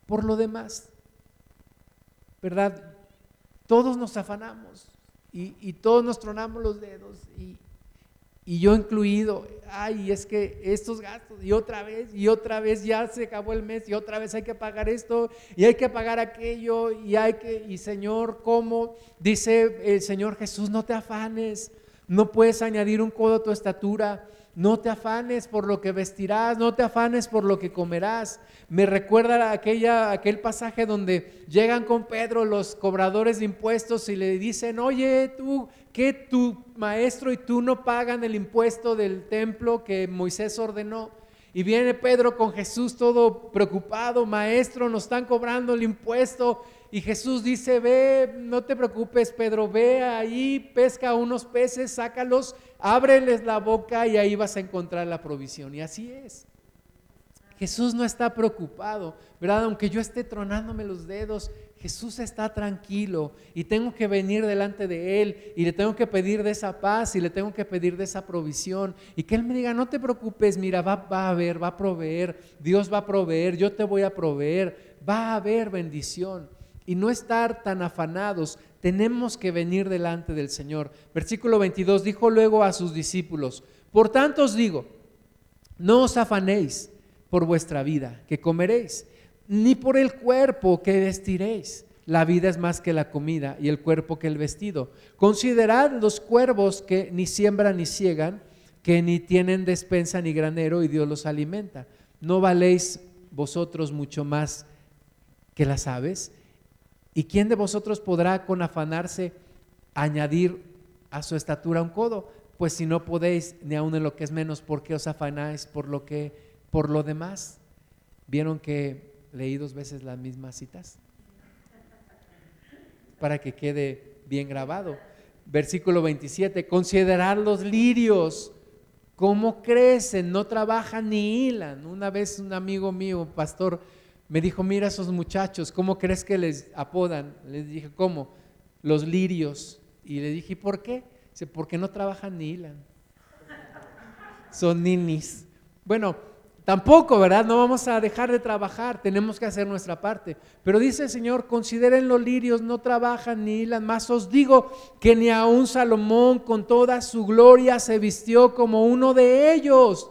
por lo demás? ¿Verdad? Todos nos afanamos y, y todos nos tronamos los dedos y, y yo incluido, ay, es que estos gastos, y otra vez, y otra vez ya se acabó el mes, y otra vez hay que pagar esto, y hay que pagar aquello, y hay que, y Señor, ¿cómo? Dice el Señor Jesús, no te afanes, no puedes añadir un codo a tu estatura, no te afanes por lo que vestirás, no te afanes por lo que comerás. Me recuerda aquella, aquel pasaje donde llegan con Pedro los cobradores de impuestos y le dicen, oye, tú, que tu maestro y tú no pagan el impuesto del templo que Moisés ordenó? Y viene Pedro con Jesús todo preocupado, maestro, nos están cobrando el impuesto. Y Jesús dice, ve, no te preocupes, Pedro, ve ahí, pesca unos peces, sácalos, ábreles la boca y ahí vas a encontrar la provisión. Y así es. Jesús no está preocupado, ¿verdad? Aunque yo esté tronándome los dedos, Jesús está tranquilo y tengo que venir delante de Él y le tengo que pedir de esa paz y le tengo que pedir de esa provisión y que Él me diga, no te preocupes, mira, va, va a haber, va a proveer, Dios va a proveer, yo te voy a proveer, va a haber bendición y no estar tan afanados. Tenemos que venir delante del Señor. Versículo 22 dijo luego a sus discípulos, por tanto os digo, no os afanéis por vuestra vida, que comeréis, ni por el cuerpo que vestiréis. La vida es más que la comida y el cuerpo que el vestido. Considerad los cuervos que ni siembran ni ciegan, que ni tienen despensa ni granero y Dios los alimenta. ¿No valéis vosotros mucho más que las aves? ¿Y quién de vosotros podrá con afanarse añadir a su estatura un codo? Pues si no podéis, ni aun en lo que es menos, ¿por qué os afanáis por lo que, por lo demás? ¿Vieron que leí dos veces las mismas citas? Para que quede bien grabado. Versículo 27, considerad los lirios, cómo crecen, no trabajan ni hilan. Una vez un amigo mío, pastor, me dijo, mira esos muchachos, ¿cómo crees que les apodan? Les dije, ¿cómo? Los lirios. Y le dije, ¿por qué? Dice, porque no trabajan ni hilan. Son ninis. Bueno, tampoco, ¿verdad? No vamos a dejar de trabajar, tenemos que hacer nuestra parte. Pero dice el Señor, consideren los lirios, no trabajan ni hilan. Más os digo que ni aun Salomón con toda su gloria se vistió como uno de ellos.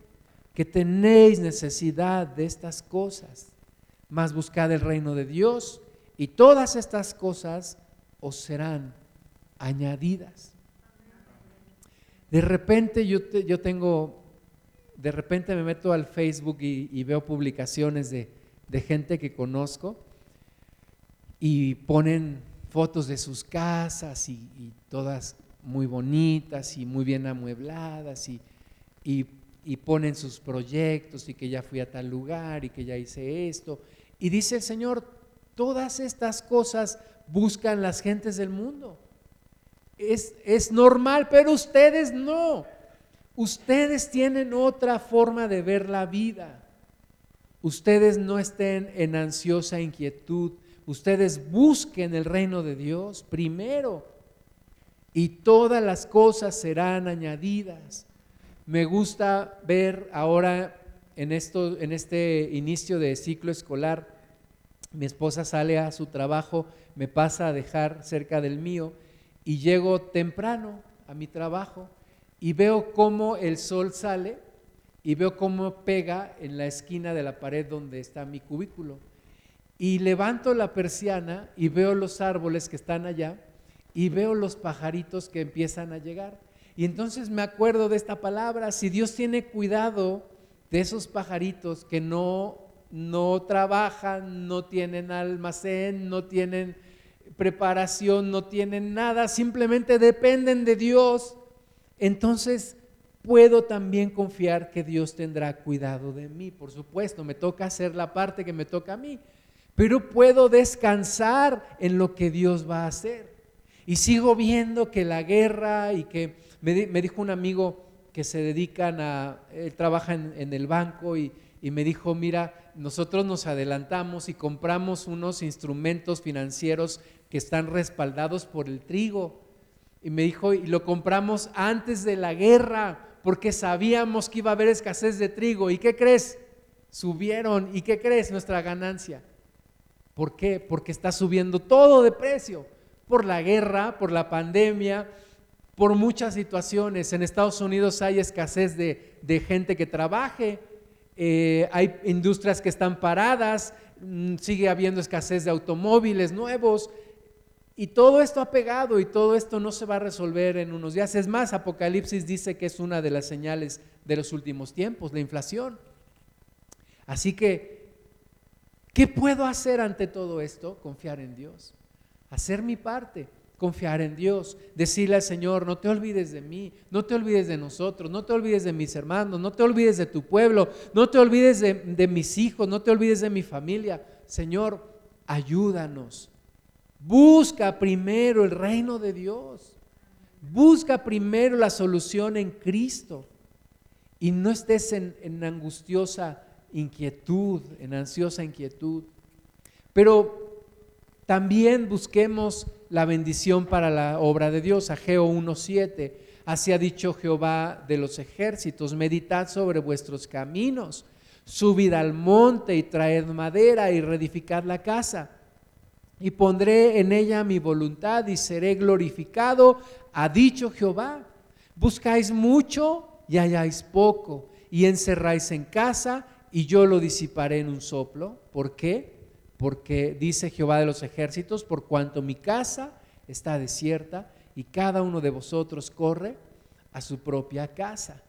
que tenéis necesidad de estas cosas, mas buscad el reino de Dios y todas estas cosas os serán añadidas. De repente yo, yo tengo, de repente me meto al Facebook y, veo publicaciones de, gente que conozco y ponen fotos de sus casas y, todas muy bonitas y muy bien amuebladas y, y y ponen sus proyectos y que ya fui a tal lugar y que ya hice esto. Y dice el Señor, todas estas cosas buscan las gentes del mundo. Es, es normal, pero ustedes no. Ustedes tienen otra forma de ver la vida. Ustedes no estén en ansiosa inquietud. Ustedes busquen el reino de Dios primero y todas las cosas serán añadidas. Me gusta ver ahora en, esto, en este inicio de ciclo escolar, mi esposa sale a su trabajo, me pasa a dejar cerca del mío y llego temprano a mi trabajo y veo cómo el sol sale y veo cómo pega en la esquina de la pared donde está mi cubículo. Y levanto la persiana y veo los árboles que están allá y veo los pajaritos que empiezan a llegar. Y entonces me acuerdo de esta palabra, si Dios tiene cuidado de esos pajaritos que no, no trabajan, no tienen almacén, no tienen preparación, no tienen nada, simplemente dependen de Dios, entonces puedo también confiar que Dios tendrá cuidado de mí. Por supuesto, me toca hacer la parte que me toca a mí, pero puedo descansar en lo que Dios va a hacer. Y sigo viendo que la guerra y que me, dijo un amigo que se dedican a, él trabaja en, el banco y, me dijo, mira, nosotros nos adelantamos y compramos unos instrumentos financieros que están respaldados por el trigo. Y me dijo, y lo compramos antes de la guerra porque sabíamos que iba a haber escasez de trigo. ¿Y qué crees? Subieron. ¿Y qué crees? Nuestra ganancia. ¿Por qué? Porque está subiendo todo de precio. Por la guerra, por la pandemia, por muchas situaciones. En Estados Unidos hay escasez de, gente que trabaje, eh, hay industrias que están paradas, mm, sigue habiendo escasez de automóviles nuevos. Y todo esto ha pegado y todo esto no se va a resolver en unos días. Es más, Apocalipsis dice que es una de las señales de los últimos tiempos, la inflación. Así que, ¿qué puedo hacer ante todo esto? Confiar en Dios, hacer mi parte confiar en Dios, decirle al Señor, no te olvides de mí, no te olvides de nosotros, no te olvides de mis hermanos, no te olvides de tu pueblo, no te olvides de, mis hijos, no te olvides de mi familia. Señor, ayúdanos. Busca primero el reino de Dios. Busca primero la solución en Cristo. Y no estés en, en angustiosa inquietud, en ansiosa inquietud. Pero también busquemos la bendición para la obra de Dios. Ageo 1.7. Así ha dicho Jehová de los ejércitos, meditad sobre vuestros caminos, subid al monte y traed madera y reedificad la casa. y pondré en ella mi voluntad y seré glorificado, ha dicho Jehová. Buscáis mucho y halláis poco, y encerráis en casa y yo lo disiparé en un soplo. ¿Por qué? Porque dice Jehová de los ejércitos, por cuanto mi casa está desierta y cada uno de vosotros corre a su propia casa.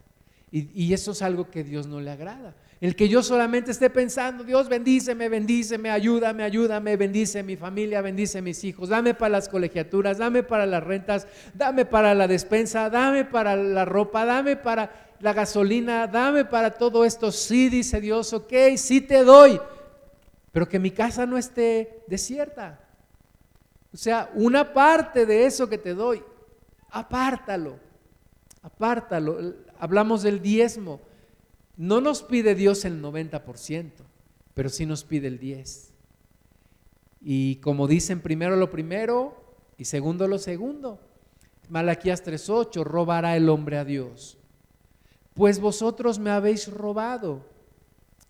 Y, eso es algo que Dios no le agrada. El que yo solamente esté pensando, Dios bendíceme, bendíceme, ayúdame, ayúdame, bendice mi familia, bendice mis hijos, dame para las colegiaturas, dame para las rentas, dame para la despensa, dame para la ropa, dame para la gasolina, dame para todo esto. Sí, dice Dios, ok, sí te doy, pero que mi casa no esté desierta. O sea, una parte de eso que te doy, apártalo, apártalo. Hablamos del diezmo. No nos pide Dios el 90%, pero sí nos pide el 10%. Y como dicen, primero lo primero y segundo lo segundo. Malaquías 3:8, robará el hombre a Dios. Pues vosotros me habéis robado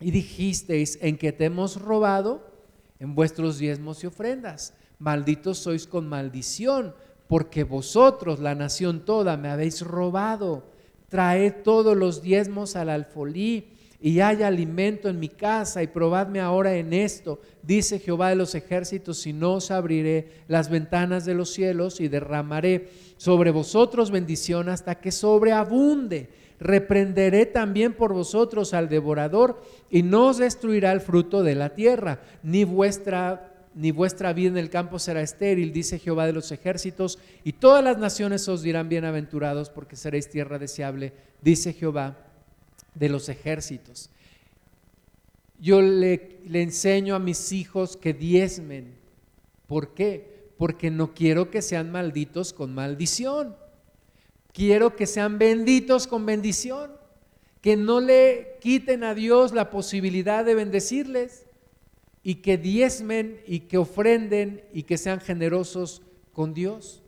y dijisteis, en que te hemos robado en vuestros diezmos y ofrendas malditos sois con maldición, porque vosotros, la nación toda, me habéis robado. Traed todos los diezmos al alfolí y haya alimento en mi casa y probadme ahora en esto, dice Jehová de los ejércitos, si no os abriré las ventanas de los cielos y derramaré sobre vosotros bendición hasta que sobreabunde. Reprenderé también por vosotros al devorador y no os destruirá el fruto de la tierra, ni vuestra ni vuestra vida en el campo será estéril, dice Jehová de los ejércitos, y todas las naciones os dirán bienaventurados porque seréis tierra deseable, dice Jehová de los ejércitos. Yo le, le enseño a mis hijos que diezmen. ¿Por qué? Porque no quiero que sean malditos con maldición. Quiero que sean benditos con bendición. Que no le quiten a Dios la posibilidad de bendecirles y que diezmen y que ofrenden y que sean generosos con Dios.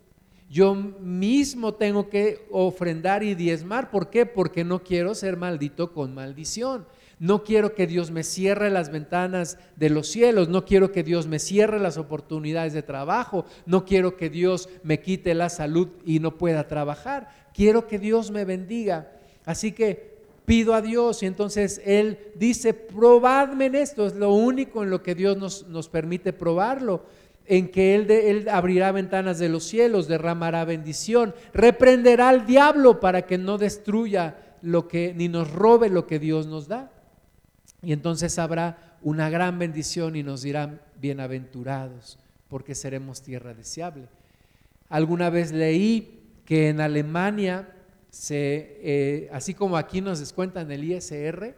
Yo mismo tengo que ofrendar y diezmar. ¿Por qué? Porque no quiero ser maldito con maldición. No quiero que Dios me cierre las ventanas de los cielos, no quiero que Dios me cierre las oportunidades de trabajo, no quiero que Dios me quite la salud y no pueda trabajar. Quiero que Dios me bendiga. Así que pido a Dios y entonces Él dice, probadme en esto, es lo único en lo que Dios nos, nos permite probarlo, en que él, él abrirá ventanas de los cielos, derramará bendición, reprenderá al diablo para que no destruya lo que, ni nos robe lo que Dios nos da. Y entonces habrá una gran bendición y nos dirán bienaventurados, porque seremos tierra deseable. Alguna vez leí que en Alemania se, eh, así como aquí nos descuentan el ISR,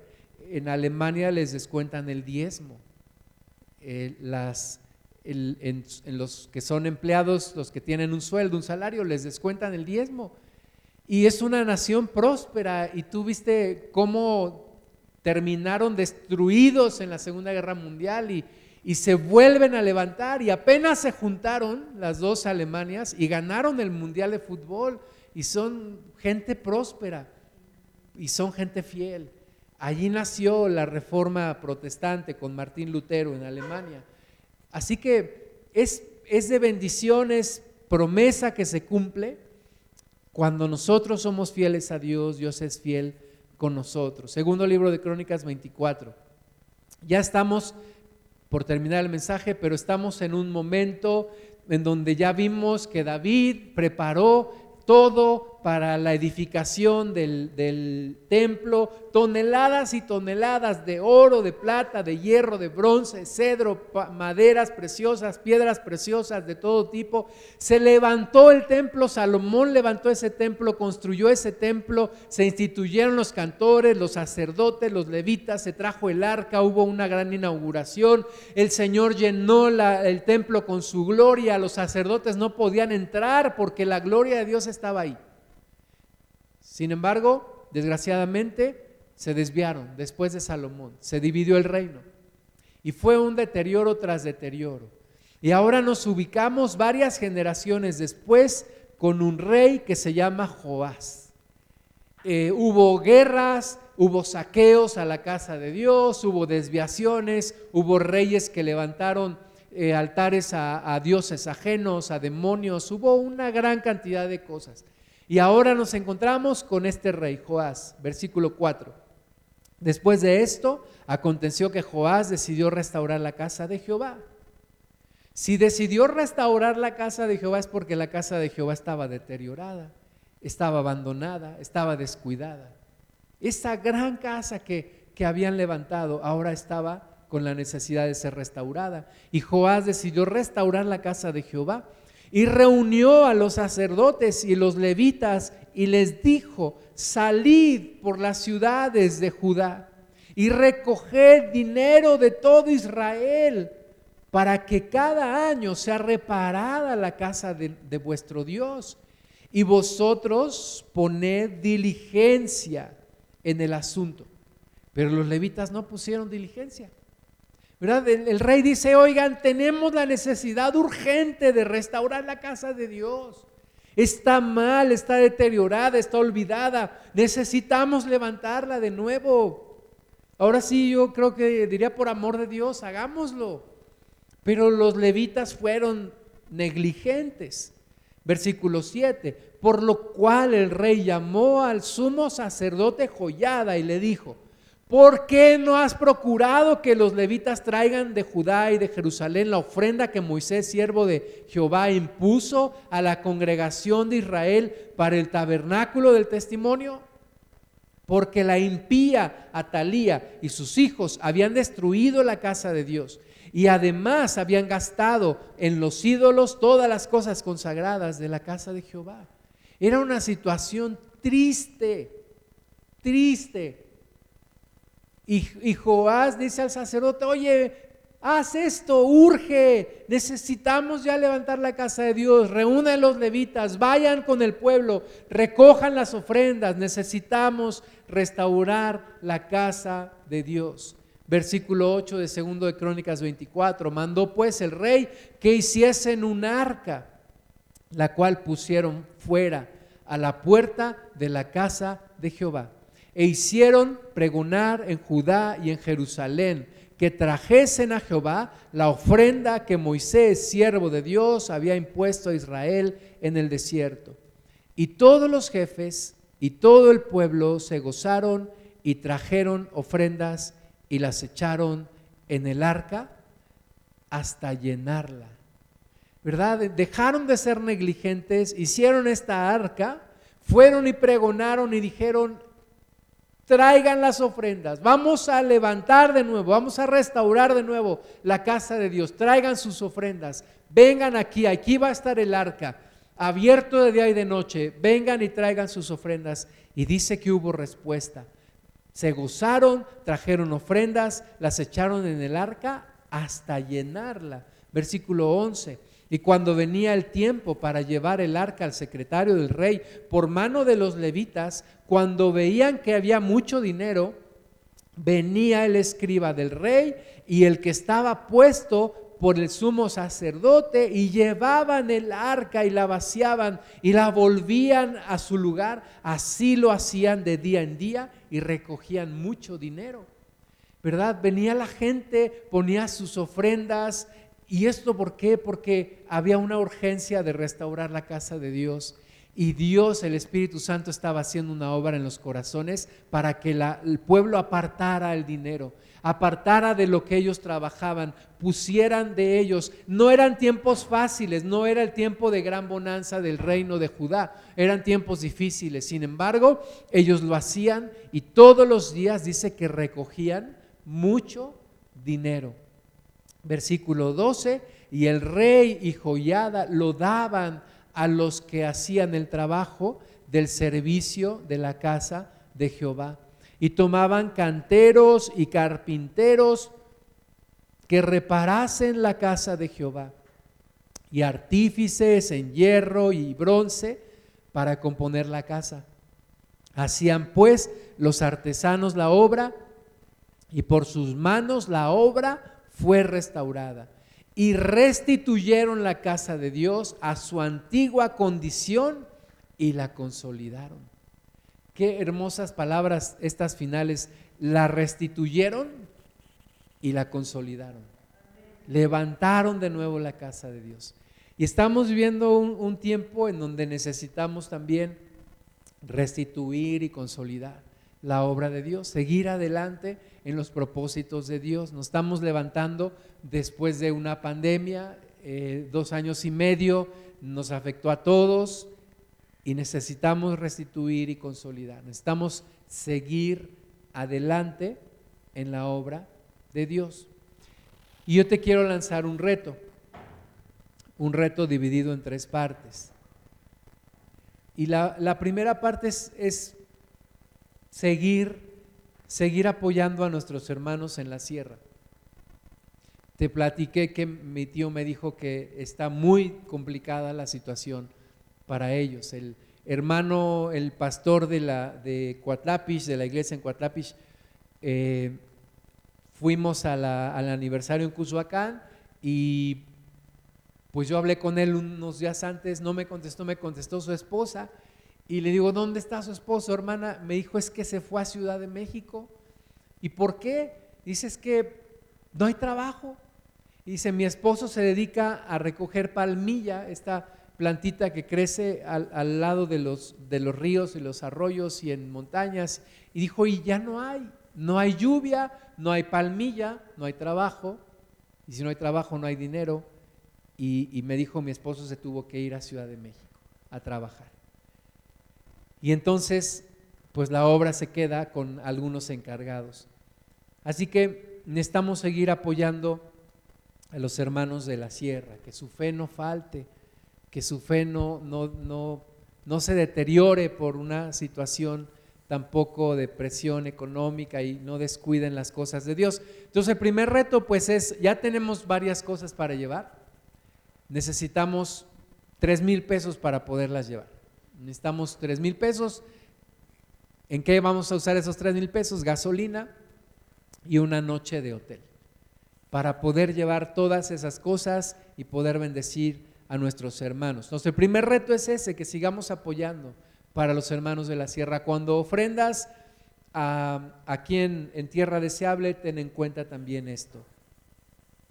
en Alemania les descuentan el diezmo. Eh, las, en, los que son empleados, los que tienen un sueldo, un salario, les descuentan el diezmo. Y es una nación próspera y tú viste cómo terminaron destruidos en la Segunda Guerra Mundial y, y se vuelven a levantar y apenas se juntaron las dos Alemanias y ganaron el Mundial de Fútbol y son gente próspera y son gente fiel. Allí nació la reforma protestante con Martín Lutero en Alemania. Así que es, es de bendiciones, promesa que se cumple. Cuando nosotros somos fieles a Dios, Dios es fiel con nosotros. Segundo libro de Crónicas 24. Ya estamos por terminar el mensaje, pero estamos en un momento en donde ya vimos que David preparó todo para la edificación del, templo, toneladas y toneladas de oro, de plata, de hierro, de bronce, cedro, maderas preciosas, piedras preciosas de todo tipo. Se levantó el templo, Salomón levantó ese templo, construyó ese templo, se instituyeron los cantores, los sacerdotes, los levitas, se trajo el arca, hubo una gran inauguración, el Señor llenó el templo con su gloria, los sacerdotes no podían entrar porque la gloria de Dios estaba ahí. Sin embargo, desgraciadamente, se desviaron después de Salomón, se dividió el reino y fue un deterioro tras deterioro. Y ahora nos ubicamos varias generaciones después con un rey que se llama Joás. Eh, hubo guerras, hubo saqueos a la casa de Dios, hubo desviaciones, hubo reyes que levantaron eh, altares a, a dioses ajenos, a demonios, hubo una gran cantidad de cosas. Y ahora nos encontramos con este rey, Joás, versículo 4. Después de esto, aconteció que Joás decidió restaurar la casa de Jehová. Si decidió restaurar la casa de Jehová es porque la casa de Jehová estaba deteriorada, estaba abandonada, estaba descuidada. Esa gran casa que, que habían levantado ahora estaba con la necesidad de ser restaurada. Y Joás decidió restaurar la casa de Jehová y reunió a los sacerdotes y los levitas y les dijo, salid por las ciudades de Judá y recoged dinero de todo Israel para que cada año sea reparada la casa de, de vuestro Dios. Y vosotros poned diligencia en el asunto. Pero los levitas no pusieron diligencia. El, rey dice, oigan, tenemos la necesidad urgente de restaurar la casa de Dios. Está mal, está deteriorada, está olvidada. Necesitamos levantarla de nuevo. Ahora sí, yo creo que diría por amor de Dios, hagámoslo. Pero los levitas fueron negligentes. Versículo 7. Por lo cual el rey llamó al sumo sacerdote Joyada y le dijo, ¿Por qué no has procurado que los levitas traigan de Judá y de Jerusalén la ofrenda que Moisés, siervo de Jehová, impuso a la congregación de Israel para el tabernáculo del testimonio? Porque la impía Atalía y sus hijos habían destruido la casa de Dios y además habían gastado en los ídolos todas las cosas consagradas de la casa de Jehová. Era una situación triste, triste y, Joás dice al sacerdote, oye, haz esto, urge, necesitamos ya levantar la casa de Dios, reúnan los levitas, vayan con el pueblo, recojan las ofrendas, necesitamos restaurar la casa de Dios. Versículo 8 de segundo de Crónicas 24, mandó pues el rey que hiciesen un arca, la cual pusieron fuera a la puerta de la casa de Jehová e hicieron pregonar en Judá y en Jerusalén que trajesen a Jehová la ofrenda que Moisés, siervo de Dios, había impuesto a Israel en el desierto. Y todos los jefes y todo el pueblo se gozaron y trajeron ofrendas y las echaron en el arca hasta llenarla. ¿Verdad? Dejaron de ser negligentes, hicieron esta arca, fueron y pregonaron y dijeron, traigan las ofrendas, vamos a levantar de nuevo, vamos a restaurar de nuevo la casa de Dios, traigan sus ofrendas, vengan aquí, aquí va a estar el arca, abierto de día y de noche, vengan y traigan sus ofrendas. Y dice que hubo respuesta. Se gozaron, trajeron ofrendas, las echaron en el arca hasta llenarla. Versículo 11. Y cuando venía el tiempo para llevar el arca al secretario del rey por mano de los levitas, cuando veían que había mucho dinero, venía el escriba del rey y el que estaba puesto por el sumo sacerdote y llevaban el arca y la vaciaban y la volvían a su lugar. Así lo hacían de día en día y recogían mucho dinero. ¿Verdad? Venía la gente, ponía sus ofrendas ¿Y esto por qué? Porque había una urgencia de restaurar la casa de Dios. Y Dios, el Espíritu Santo, estaba haciendo una obra en los corazones para que el pueblo apartara el dinero, apartara de lo que ellos trabajaban, pusieran de ellos. No eran tiempos fáciles, no era el tiempo de gran bonanza del reino de Judá, eran tiempos difíciles. Sin embargo, ellos lo hacían y todos los días dice que recogían mucho dinero versículo 12, y el rey y Joyada lo daban a los que hacían el trabajo del servicio de la casa de Jehová. Y tomaban canteros y carpinteros que reparasen la casa de Jehová, y artífices en hierro y bronce para componer la casa. Hacían pues los artesanos la obra, y por sus manos la obra fue restaurada y restituyeron la casa de Dios a su antigua condición y la consolidaron. Qué hermosas palabras estas finales. La restituyeron y la consolidaron. levantaron de nuevo la casa de Dios. Y estamos viviendo un, tiempo en donde necesitamos también restituir y consolidar la obra de Dios, seguir adelante en los propósitos de Dios. Nos estamos levantando después de una pandemia, eh, dos años y medio, nos afectó a todos y necesitamos restituir y consolidar. Necesitamos seguir adelante en la obra de Dios. Y yo te quiero lanzar un reto, un reto dividido en tres partes. Y la, primera parte es, es, seguir, seguir apoyando a nuestros hermanos en la sierra. Te platiqué que mi tío me dijo que está muy complicada la situación para ellos. El hermano, el pastor de, la, de de la iglesia en Cuatlapish, eh, fuimos al aniversario en Cuzuacán y pues yo hablé con él unos días antes, no me contestó, me contestó su esposa y le digo, ¿dónde está su esposo, hermana? Me dijo, es que se fue a Ciudad de México. ¿Y por qué? Dice, es que no hay trabajo. dice, mi esposo se dedica a recoger palmilla, esta plantita que crece al, lado de los ríos y los arroyos y en montañas. Y dijo, y ya no hay, no hay lluvia, no hay palmilla, no hay trabajo, y si no hay trabajo no hay dinero. Y, me dijo, mi esposo se tuvo que ir a Ciudad de México a trabajar. Y entonces, pues la obra se queda con algunos encargados. Así que necesitamos seguir apoyando a los hermanos de la sierra, que su fe no falte, que su fe no, no, no, no se deteriore por una situación tampoco de presión económica y no descuiden las cosas de Dios. Entonces el primer reto pues es, ya tenemos varias cosas para llevar, necesitamos tres mil pesos para poderlas llevar. Necesitamos tres mil pesos. ¿En qué vamos a usar esos tres mil pesos? Gasolina y una noche de hotel para poder llevar todas esas cosas y poder bendecir a nuestros hermanos. Entonces el primer reto es ese, que sigamos apoyando para los hermanos de la sierra. Cuando ofrendas a, quien en tierra deseable, ten en cuenta también esto,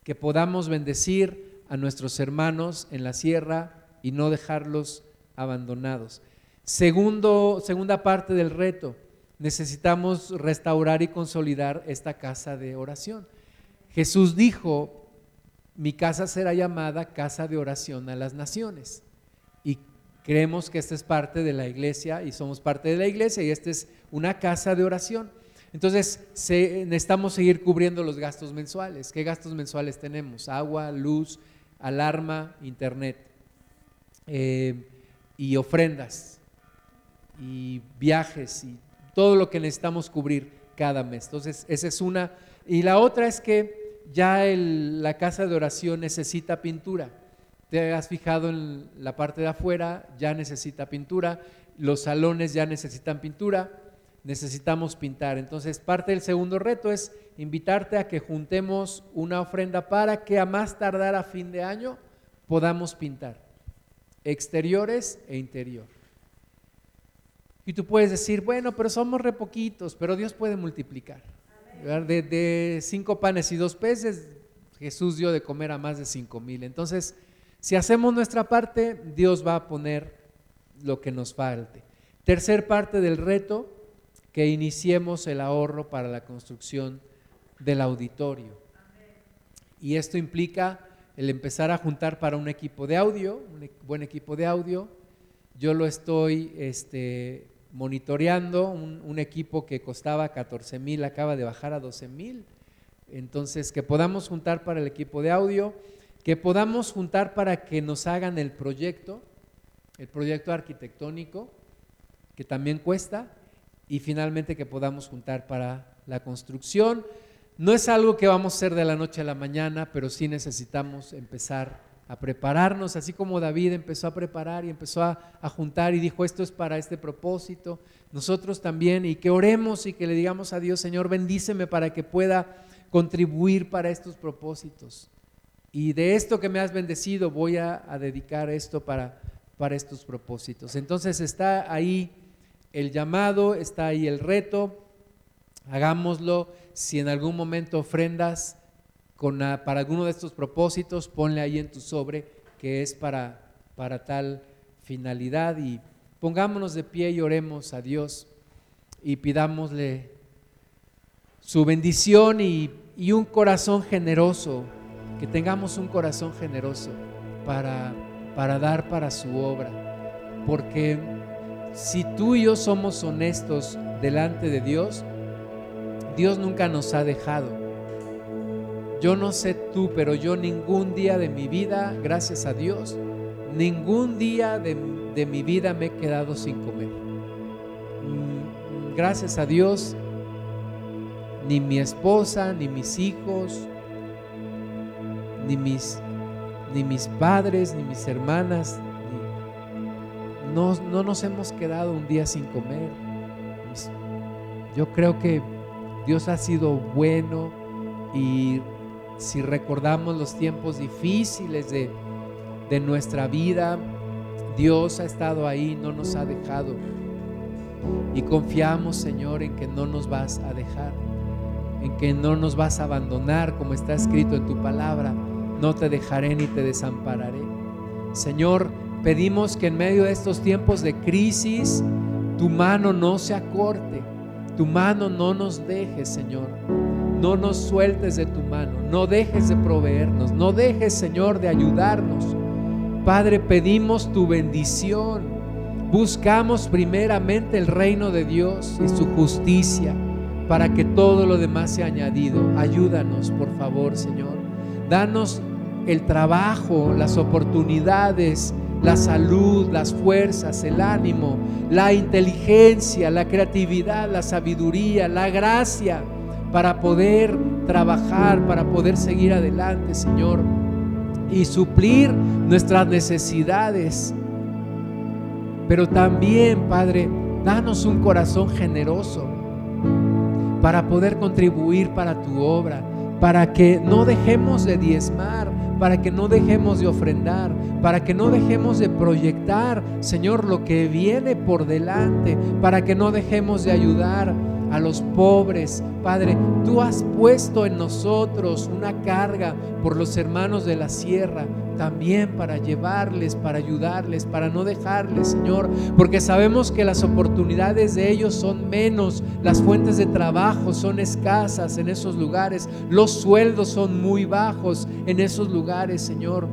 que podamos bendecir a nuestros hermanos en la sierra y no dejarlos abandonados. Segundo, segunda parte del reto, necesitamos restaurar y consolidar esta casa de oración. Jesús dijo, mi casa será llamada casa de oración a las naciones. Y Creemos que esta es parte de la iglesia y somos parte de la iglesia y esta es una casa de oración. Entonces, necesitamos seguir cubriendo los gastos mensuales. ¿Qué gastos mensuales tenemos? Agua, luz, alarma, internet eh, y ofrendas y viajes y todo lo que necesitamos cubrir cada mes. Entonces, esa es una. Y la otra es que ya la casa de oración necesita pintura te has fijado en la parte de afuera, ya necesita pintura, los salones ya necesitan pintura, necesitamos pintar. Entonces, parte del segundo reto es invitarte a que juntemos una ofrenda para que a más tardar a fin de año podamos pintar exteriores e interior. Y tú puedes decir, bueno, pero somos re poquitos, pero Dios puede multiplicar. De, de, cinco panes y dos peces, Jesús dio de comer a más de cinco mil. Entonces, si hacemos nuestra parte, Dios va a poner lo que nos falte. Tercer parte del reto, que iniciemos el ahorro para la construcción del auditorio. Y esto implica el empezar a juntar para un equipo de audio, un e-, buen equipo de audio. Yo lo estoy este, monitoreando, un, un, equipo que costaba 14 mil, acaba de bajar a 12 mil. Entonces, que podamos juntar para el equipo de audio que podamos juntar para que nos hagan el proyecto, el proyecto arquitectónico, que también cuesta, y finalmente que podamos juntar para la construcción. No es algo que vamos a hacer de la noche a la mañana, pero sí necesitamos empezar a prepararnos, así como David empezó a preparar y empezó a, a, juntar y dijo, esto es para este propósito, nosotros también, y que oremos y que le digamos a Dios, Señor, bendíceme para que pueda contribuir para estos propósitos. Y de esto que me has bendecido voy a, dedicar esto para, para estos propósitos. Entonces está ahí el llamado, está ahí el reto, hagámoslo. Si en algún momento ofrendas, para alguno de estos propósitos, ponle ahí en tu sobre que es para, para tal finalidad. Y pongámonos de pie y oremos a Dios y pidámosle su bendición y, y un corazón generoso, que tengamos un corazón generoso para, para dar para su obra, porque si tú y yo somos honestos delante de Dios, Dios nunca nos ha dejado. Yo no sé tú, pero yo ningún día de mi vida, gracias a Dios, ningún día de, de mi vida me he quedado sin comer. Mm, gracias a Dios, ni mi esposa, ni mis hijos, ni mis, ni mis padres, ni mis hermanas, no, no nos hemos quedado un día sin comer. Yo creo que Dios ha sido bueno y si recordamos los tiempos difíciles de, de nuestra vida, Dios ha estado ahí, no nos ha dejado. Y confiamos, Señor, en que no nos vas a dejar, en que no nos vas a abandonar, como está escrito en tu palabra. No te dejaré ni te desampararé. Señor, pedimos que en medio de estos tiempos de crisis, tu mano no se acorte tu mano no nos dejes, Señor. No nos sueltes de tu mano. No dejes de proveernos. No dejes, Señor, de ayudarnos. Padre, pedimos tu bendición. Buscamos primeramente el reino de Dios y su justicia para que todo lo demás sea añadido. Ayúdanos, por favor, Señor. Danos el trabajo, las oportunidades, la salud, las fuerzas, el ánimo, la inteligencia, la creatividad, la sabiduría, la gracia para poder trabajar, para poder seguir adelante, Señor, y suplir nuestras necesidades. Pero también, Padre, danos un corazón generoso para poder contribuir para tu obra, para que no dejemos de diezmar, para que no dejemos de ofrendar, para que no dejemos de proyectar, Señor, lo que viene por delante, para que no dejemos de ayudar a los pobres. Padre, tú has puesto en nosotros una carga por los hermanos de la sierra, también para llevarles, para ayudarles, para no dejarles, Señor, porque sabemos que las oportunidades de ellos son menos, las fuentes de trabajo son escasas en esos lugares, los sueldos son muy bajos en esos lugares, Señor,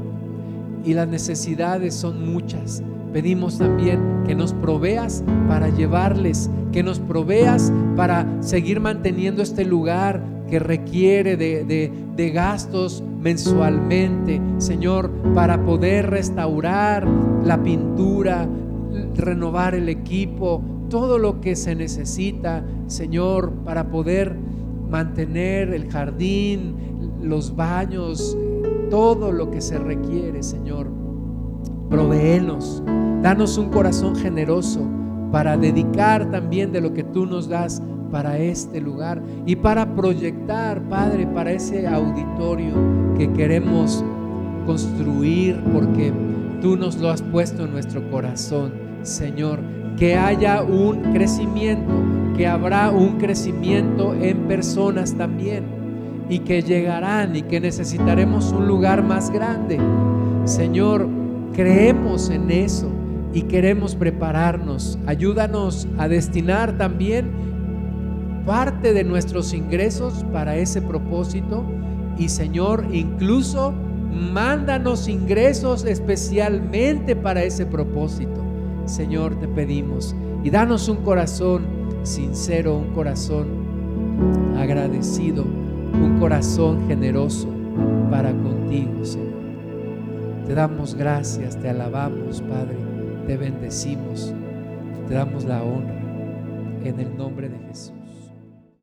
y las necesidades son muchas. Pedimos también que nos proveas para llevarles, que nos proveas para seguir manteniendo este lugar que requiere de, gastos mensualmente, Señor, para poder restaurar la pintura, renovar el equipo, todo lo que se necesita, Señor, para poder mantener el jardín, los baños, todo lo que se requiere, Señor. Proveenos Danos un corazón generoso para dedicar también de lo que tú nos das para este lugar y para proyectar, Padre, para ese auditorio que queremos construir porque tú nos lo has puesto en nuestro corazón, Señor. Que haya un crecimiento, que habrá un crecimiento en personas también y que llegarán y que necesitaremos un lugar más grande. Señor, creemos en eso y queremos prepararnos. Ayúdanos a destinar también parte de nuestros ingresos para ese propósito y Señor, incluso mándanos ingresos especialmente para ese propósito. Señor, te pedimos y danos un corazón sincero, un corazón agradecido, un corazón generoso para contigo, Señor. Te damos gracias, te alabamos, Padre te bendecimos, te damos la honra en el nombre de Jesús.